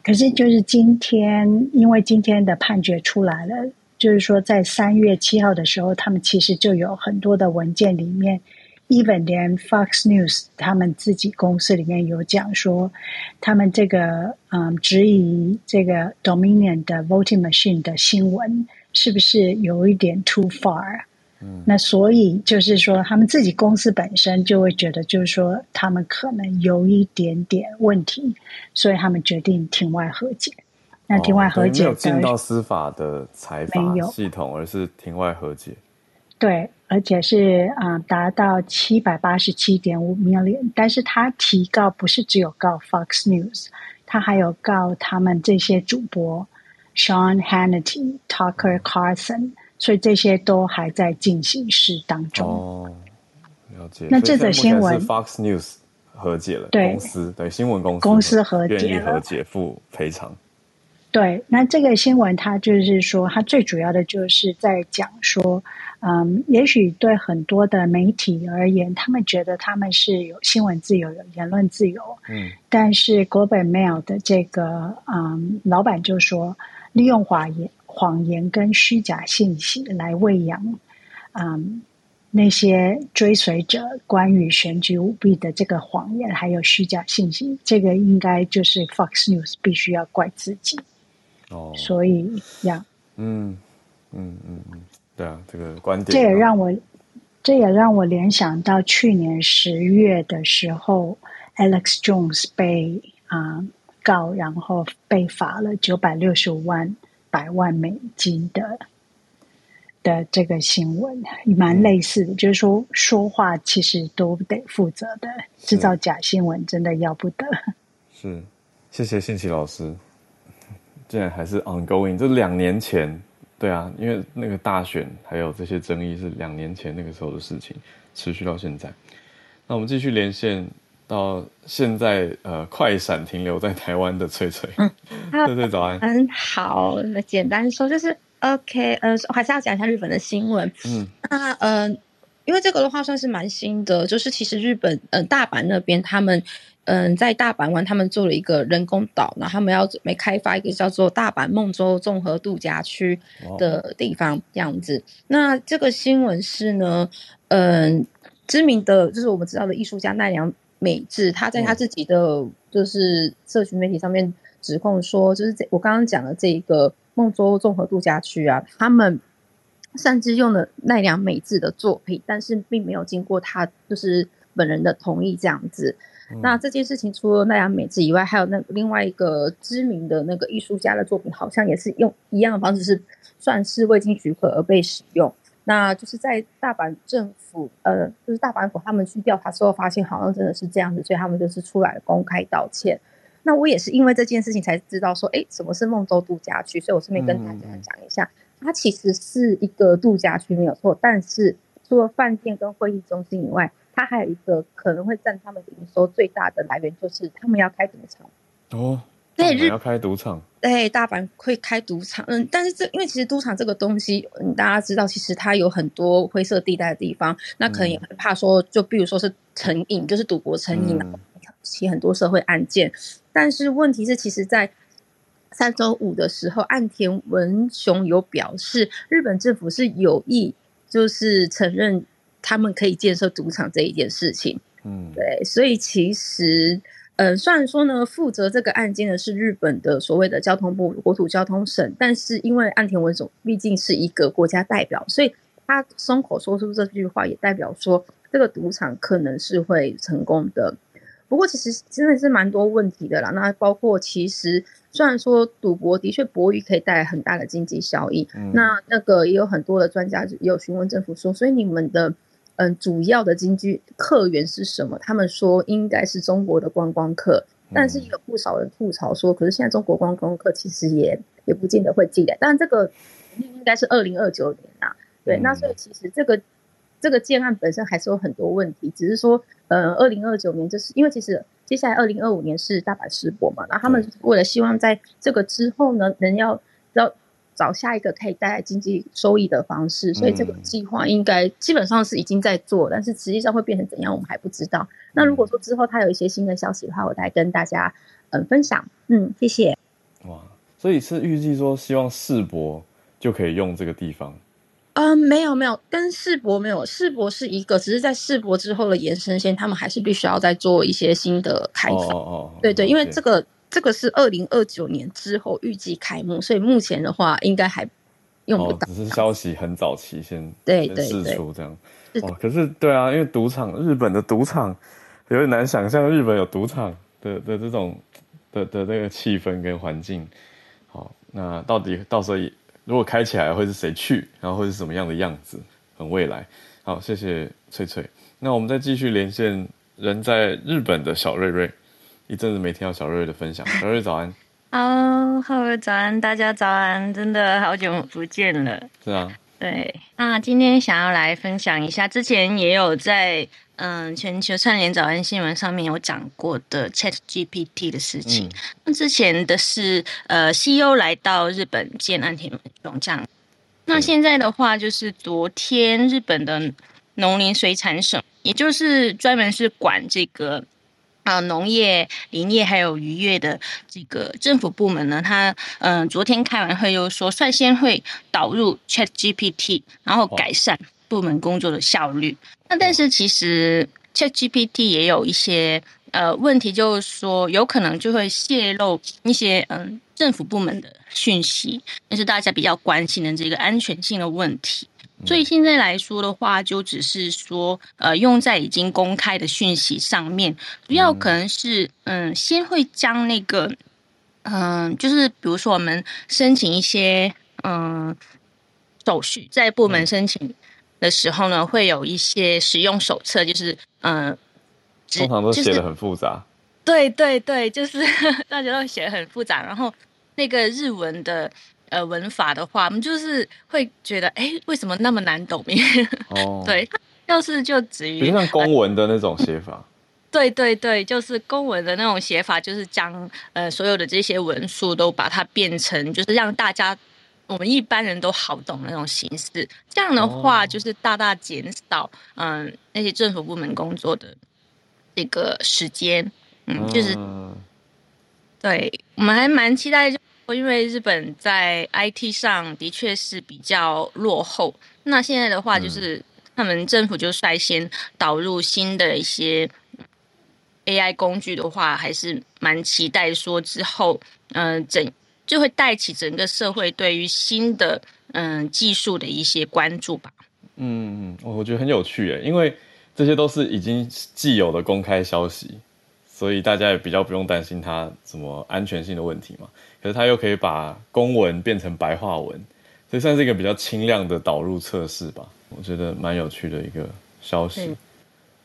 可是就是今天，因为今天的判决出来了，就是说在三月七号的时候，他们其实就有很多的文件里面，even 连 Fox News 他们自己公司里面有讲说，他们这个嗯质疑这个 Dominion 的 voting machine 的新闻。是不是有一点 too far？嗯，那所以就是说，他们自己公司本身就会觉得，就是说，他们可能有一点点问题，所以他们决定庭外和解。那庭外和解、哦、没有进到司法的裁罚系统，而是庭外和解。对，而且是啊、呃，达到七百八十七点五 million。但是他提告不是只有告 Fox News，他还有告他们这些主播。Sean Hannity、Tucker Carlson，所以这些都还在进行式当中。哦，了解。那这则新闻 Fox News 和解了，对公司对新闻公司公司和解愿意和解付赔偿。对，那这个新闻它就是说，它最主要的就是在讲说，嗯，也许对很多的媒体而言，他们觉得他们是有新闻自由、有言论自由。嗯，但是 Globe Mail 的这个嗯老板就说。利用谎言、谎言跟虚假信息来喂养，嗯，那些追随者关于选举舞弊的这个谎言，还有虚假信息，这个应该就是 Fox News 必须要怪自己。哦，所以呀，嗯嗯嗯嗯，对啊，这个观点，这也让我，这也让我联想到去年十月的时候，Alex Jones 被啊。嗯告，然后被罚了九百六十五万百万美金的的这个新闻，蛮类似的，嗯、就是说说话其实都得负责的，制造假新闻真的要不得。是，谢谢信奇老师，竟然还是 ongoing，这两年前，对啊，因为那个大选还有这些争议是两年前那个时候的事情，持续到现在。那我们继续连线。到现在，呃，快闪停留在台湾的翠翠，嗯，翠翠早安，嗯，好，那简单说就是 OK，呃，我还是要讲一下日本的新闻，嗯，那呃，因为这个的话算是蛮新的，就是其实日本，嗯、呃，大阪那边他们，嗯、呃，在大阪湾他们做了一个人工岛，然后他们要准备开发一个叫做大阪梦洲综合度假区的地方，这样子。那这个新闻是呢，嗯、呃，知名的就是我们知道的艺术家奈良。美智他在他自己的就是社群媒体上面指控说，就是这我刚刚讲的这一个孟州综合度假区啊，他们擅自用了奈良美智的作品，但是并没有经过他就是本人的同意这样子。嗯、那这件事情除了奈良美智以外，还有那另外一个知名的那个艺术家的作品，好像也是用一样的方式，是算是未经许可而被使用。那就是在大阪政府，呃，就是大阪府他们去调查之后，发现好像真的是这样子，所以他们就是出来公开道歉。那我也是因为这件事情才知道说，哎，什么是梦州度假区？所以我顺便跟大家讲一下，嗯、它其实是一个度假区没有错，但是除了饭店跟会议中心以外，它还有一个可能会占他们营收最大的来源，就是他们要开赌场。哦。对，日要开赌场。对，大阪会开赌场。嗯，但是这因为其实赌场这个东西，嗯，大家知道，其实它有很多灰色地带的地方。那可能也怕说，就比如说是成瘾，就是赌博成瘾，起很多社会案件。嗯、但是问题是，其实，在三周五的时候，岸田文雄有表示，日本政府是有意就是承认他们可以建设赌场这一件事情。嗯，对，所以其实。嗯，虽然说呢，负责这个案件的是日本的所谓的交通部国土交通省，但是因为岸田文雄毕竟是一个国家代表，所以他松口说出这句话，也代表说这个赌场可能是会成功的。不过，其实真的是蛮多问题的啦。那包括其实虽然说赌博的确博弈可以带来很大的经济效益，嗯、那那个也有很多的专家也有询问政府说，所以你们的。嗯，主要的京剧客源是什么？他们说应该是中国的观光客，但是有不少人吐槽说，可是现在中国观光客其实也也不见得会进来。但这个应该是二零二九年啊，对，嗯、那所以其实这个这个建案本身还是有很多问题，只是说，呃，二零二九年就是因为其实接下来二零二五年是大阪世博嘛，那他们为了希望在这个之后呢，能要要。找下一个可以带来经济收益的方式，所以这个计划应该基本上是已经在做，但是实际上会变成怎样，我们还不知道。那如果说之后他有一些新的消息的话，我再跟大家嗯分享。嗯，谢谢。哇，所以是预计说希望世博就可以用这个地方？嗯，没有没有，跟世博没有，世博是一个，只是在世博之后的延伸线，他们还是必须要再做一些新的开发。哦，哦哦，对对，因为这个。这个是二零二九年之后预计开幕，所以目前的话应该还用不到。哦、只是消息很早期先对对释出这样。哇，可是对啊，因为赌场，日本的赌场有点难想象，日本有赌场的的这种的的那个气氛跟环境。好，那到底到时候如果开起来会是谁去，然后会是什么样的样子？很未来。好，谢谢翠翠。那我们再继续连线人在日本的小瑞瑞。一阵子没听到小瑞瑞的分享，小瑞瑞早安。哦，浩尔早安，大家早安，真的好久不见了。是啊，对，那今天想要来分享一下，之前也有在嗯全球串联早安新闻上面有讲过的 Chat GPT 的事情。那、嗯、之前的是呃 CEO 来到日本见安田文雄这样，那现在的话就是昨天日本的农林水产省，也就是专门是管这个。啊，农业、林业还有渔业的这个政府部门呢，他嗯、呃，昨天开完会又说，率先会导入 ChatGPT，然后改善部门工作的效率。那但是其实 ChatGPT 也有一些呃问题，就是说有可能就会泄露一些嗯、呃、政府部门的讯息，那是大家比较关心的这个安全性的问题。所以现在来说的话，就只是说，呃，用在已经公开的讯息上面，主要可能是，嗯，先会将那个，嗯，就是比如说我们申请一些，嗯，手续，在部门申请的时候呢，会有一些使用手册，就是，嗯，通常都写的很复杂。对对对，就是 大家都写的很复杂，然后那个日文的。呃，文法的话，我们就是会觉得，哎，为什么那么难懂？哦，对，要是就止于，比如像公文的那种写法。对对对，就是公文的那种写法，就是将呃所有的这些文书都把它变成，就是让大家我们一般人都好懂的那种形式。这样的话，就是大大减少嗯、呃、那些政府部门工作的这个时间。嗯，就是、嗯、对我们还蛮期待。因为日本在 IT 上的确是比较落后，那现在的话就是他们政府就率先导入新的一些 AI 工具的话，还是蛮期待说之后，嗯、呃，整就会带起整个社会对于新的嗯、呃、技术的一些关注吧。嗯嗯，我觉得很有趣诶，因为这些都是已经既有的公开消息，所以大家也比较不用担心它什么安全性的问题嘛。可是他又可以把公文变成白话文，所以算是一个比较轻量的导入测试吧。我觉得蛮有趣的一个消息。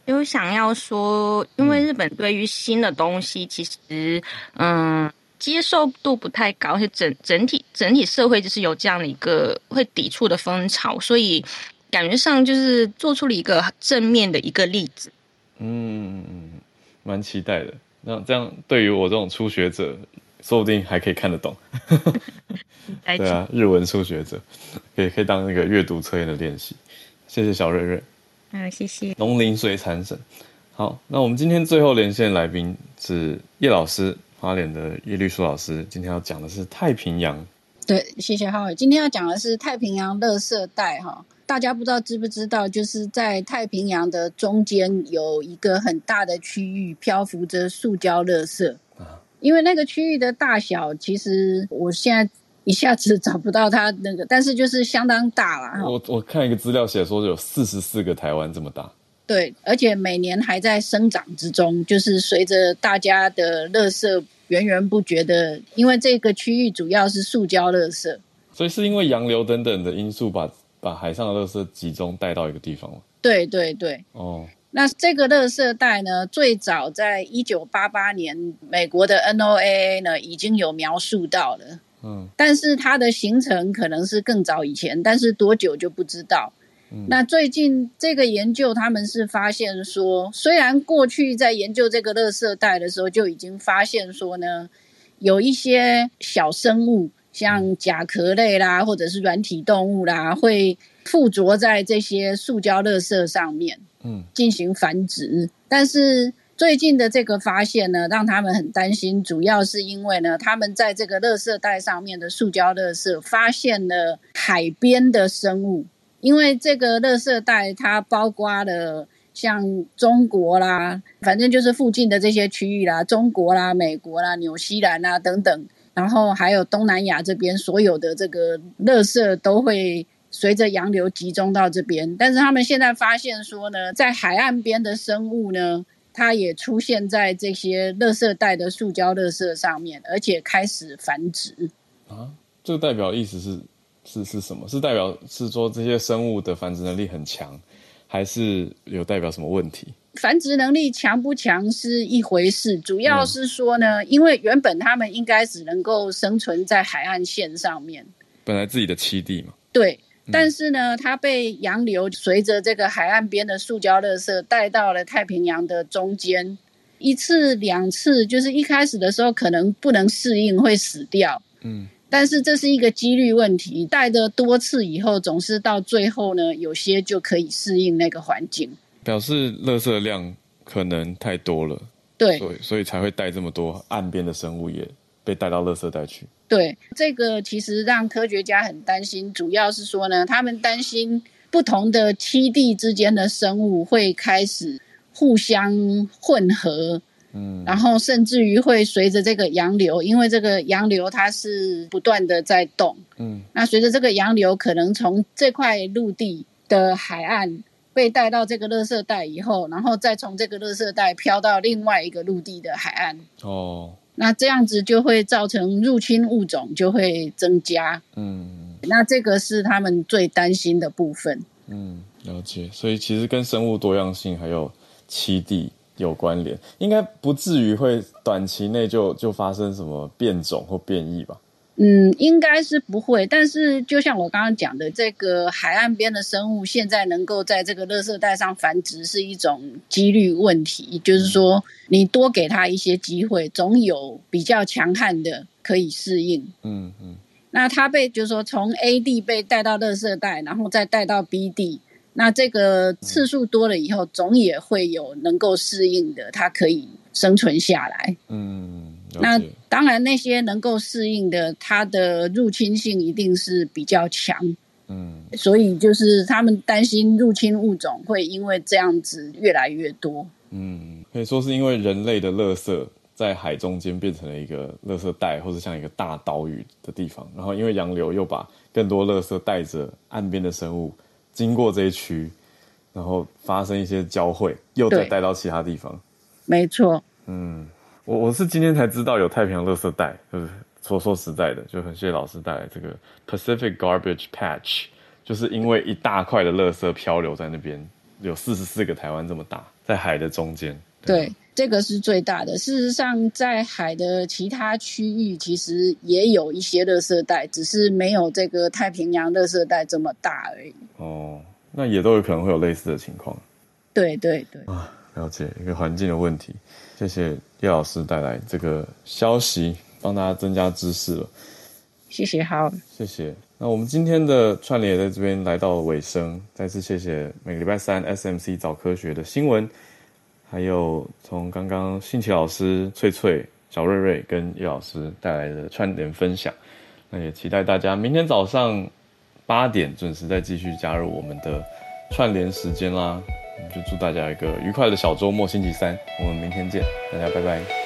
有想要说，因为日本对于新的东西其实嗯，嗯接受度不太高，而且整整体整体社会就是有这样的一个会抵触的风潮，所以感觉上就是做出了一个正面的一个例子。嗯嗯嗯，蛮期待的。那这样对于我这种初学者。说不定还可以看得懂，对啊，日文初学者可以可以当那个阅读测验的练习。谢谢小瑞瑞，嗯，谢谢。农林水产省，好，那我们今天最后连线来宾是叶老师，花莲的叶绿书老师。今天要讲的是太平洋。对，谢谢浩伟。今天要讲的是太平洋垃圾带哈，大家不知道知不知道，就是在太平洋的中间有一个很大的区域漂浮着塑胶垃圾。因为那个区域的大小，其实我现在一下子找不到它那个，但是就是相当大了。我我看一个资料写说有四十四个台湾这么大。对，而且每年还在生长之中，就是随着大家的垃圾源源不绝的，因为这个区域主要是塑胶垃圾，所以是因为洋流等等的因素把把海上的垃圾集中带到一个地方吗？对对对。哦。那这个垃圾带呢，最早在一九八八年，美国的 NOAA 呢已经有描述到了。嗯，但是它的形成可能是更早以前，但是多久就不知道。嗯，那最近这个研究，他们是发现说，虽然过去在研究这个垃圾袋的时候就已经发现说呢，有一些小生物，像甲壳类啦，或者是软体动物啦，会附着在这些塑胶垃圾上面，嗯，进行繁殖。但是最近的这个发现呢，让他们很担心，主要是因为呢，他们在这个垃圾袋上面的塑胶垃圾发现了海边的生物。因为这个垃圾袋，它包括了像中国啦，反正就是附近的这些区域啦，中国啦、美国啦、纽西兰啦等等，然后还有东南亚这边所有的这个垃圾都会随着洋流集中到这边。但是他们现在发现说呢，在海岸边的生物呢，它也出现在这些垃圾袋的塑胶垃圾上面，而且开始繁殖。啊，这个代表意思是？是是什么？是代表是说这些生物的繁殖能力很强，还是有代表什么问题？繁殖能力强不强是一回事，主要是说呢，嗯、因为原本他们应该只能够生存在海岸线上面，本来自己的栖地嘛。对，嗯、但是呢，它被洋流随着这个海岸边的塑胶垃圾带到了太平洋的中间，一次两次，就是一开始的时候可能不能适应，会死掉。嗯。但是这是一个几率问题，带的多次以后，总是到最后呢，有些就可以适应那个环境。表示垃圾量可能太多了，对，所以所以才会带这么多岸边的生物也被带到垃圾袋去。对，这个其实让科学家很担心，主要是说呢，他们担心不同的栖地之间的生物会开始互相混合。嗯，然后甚至于会随着这个洋流，因为这个洋流它是不断的在动，嗯，那随着这个洋流，可能从这块陆地的海岸被带到这个垃圾带以后，然后再从这个垃圾带飘到另外一个陆地的海岸，哦，那这样子就会造成入侵物种就会增加，嗯，那这个是他们最担心的部分，嗯，了解，所以其实跟生物多样性还有栖地。有关联，应该不至于会短期内就就发生什么变种或变异吧？嗯，应该是不会。但是就像我刚刚讲的，这个海岸边的生物现在能够在这个垃圾袋上繁殖，是一种几率问题。就是说，你多给它一些机会，总有比较强悍的可以适应。嗯嗯。那它被就是说从 A 地被带到垃圾袋，然后再带到 B 地。那这个次数多了以后，总也会有能够适应的，它可以生存下来。嗯，那当然那些能够适应的，它的入侵性一定是比较强。嗯，所以就是他们担心入侵物种会因为这样子越来越多。嗯，可以说是因为人类的垃圾在海中间变成了一个垃圾袋，或者像一个大岛屿的地方，然后因为洋流又把更多垃圾带着岸边的生物。经过这一区，然后发生一些交汇，又再带到其他地方。没错。嗯，我我是今天才知道有太平洋垃圾袋，就是说说实在的，就很谢谢老师带来这个 Pacific Garbage Patch，就是因为一大块的垃圾漂流在那边，有四十四个台湾这么大，在海的中间。对，对，这个是最大的。事实上，在海的其他区域，其实也有一些垃圾袋，只是没有这个太平洋垃圾袋这么大而已。哦，那也都有可能会有类似的情况。对对对。啊，了解一个环境的问题。谢谢叶老师带来这个消息，帮大家增加知识了。谢谢，好。谢谢。那我们今天的串联也在这边来到了尾声，再次谢谢每个礼拜三 SMC 早科学的新闻。还有从刚刚信奇老师、翠翠、小瑞瑞跟叶老师带来的串联分享，那也期待大家明天早上八点准时再继续加入我们的串联时间啦。就祝大家一个愉快的小周末，星期三，我们明天见，大家拜拜。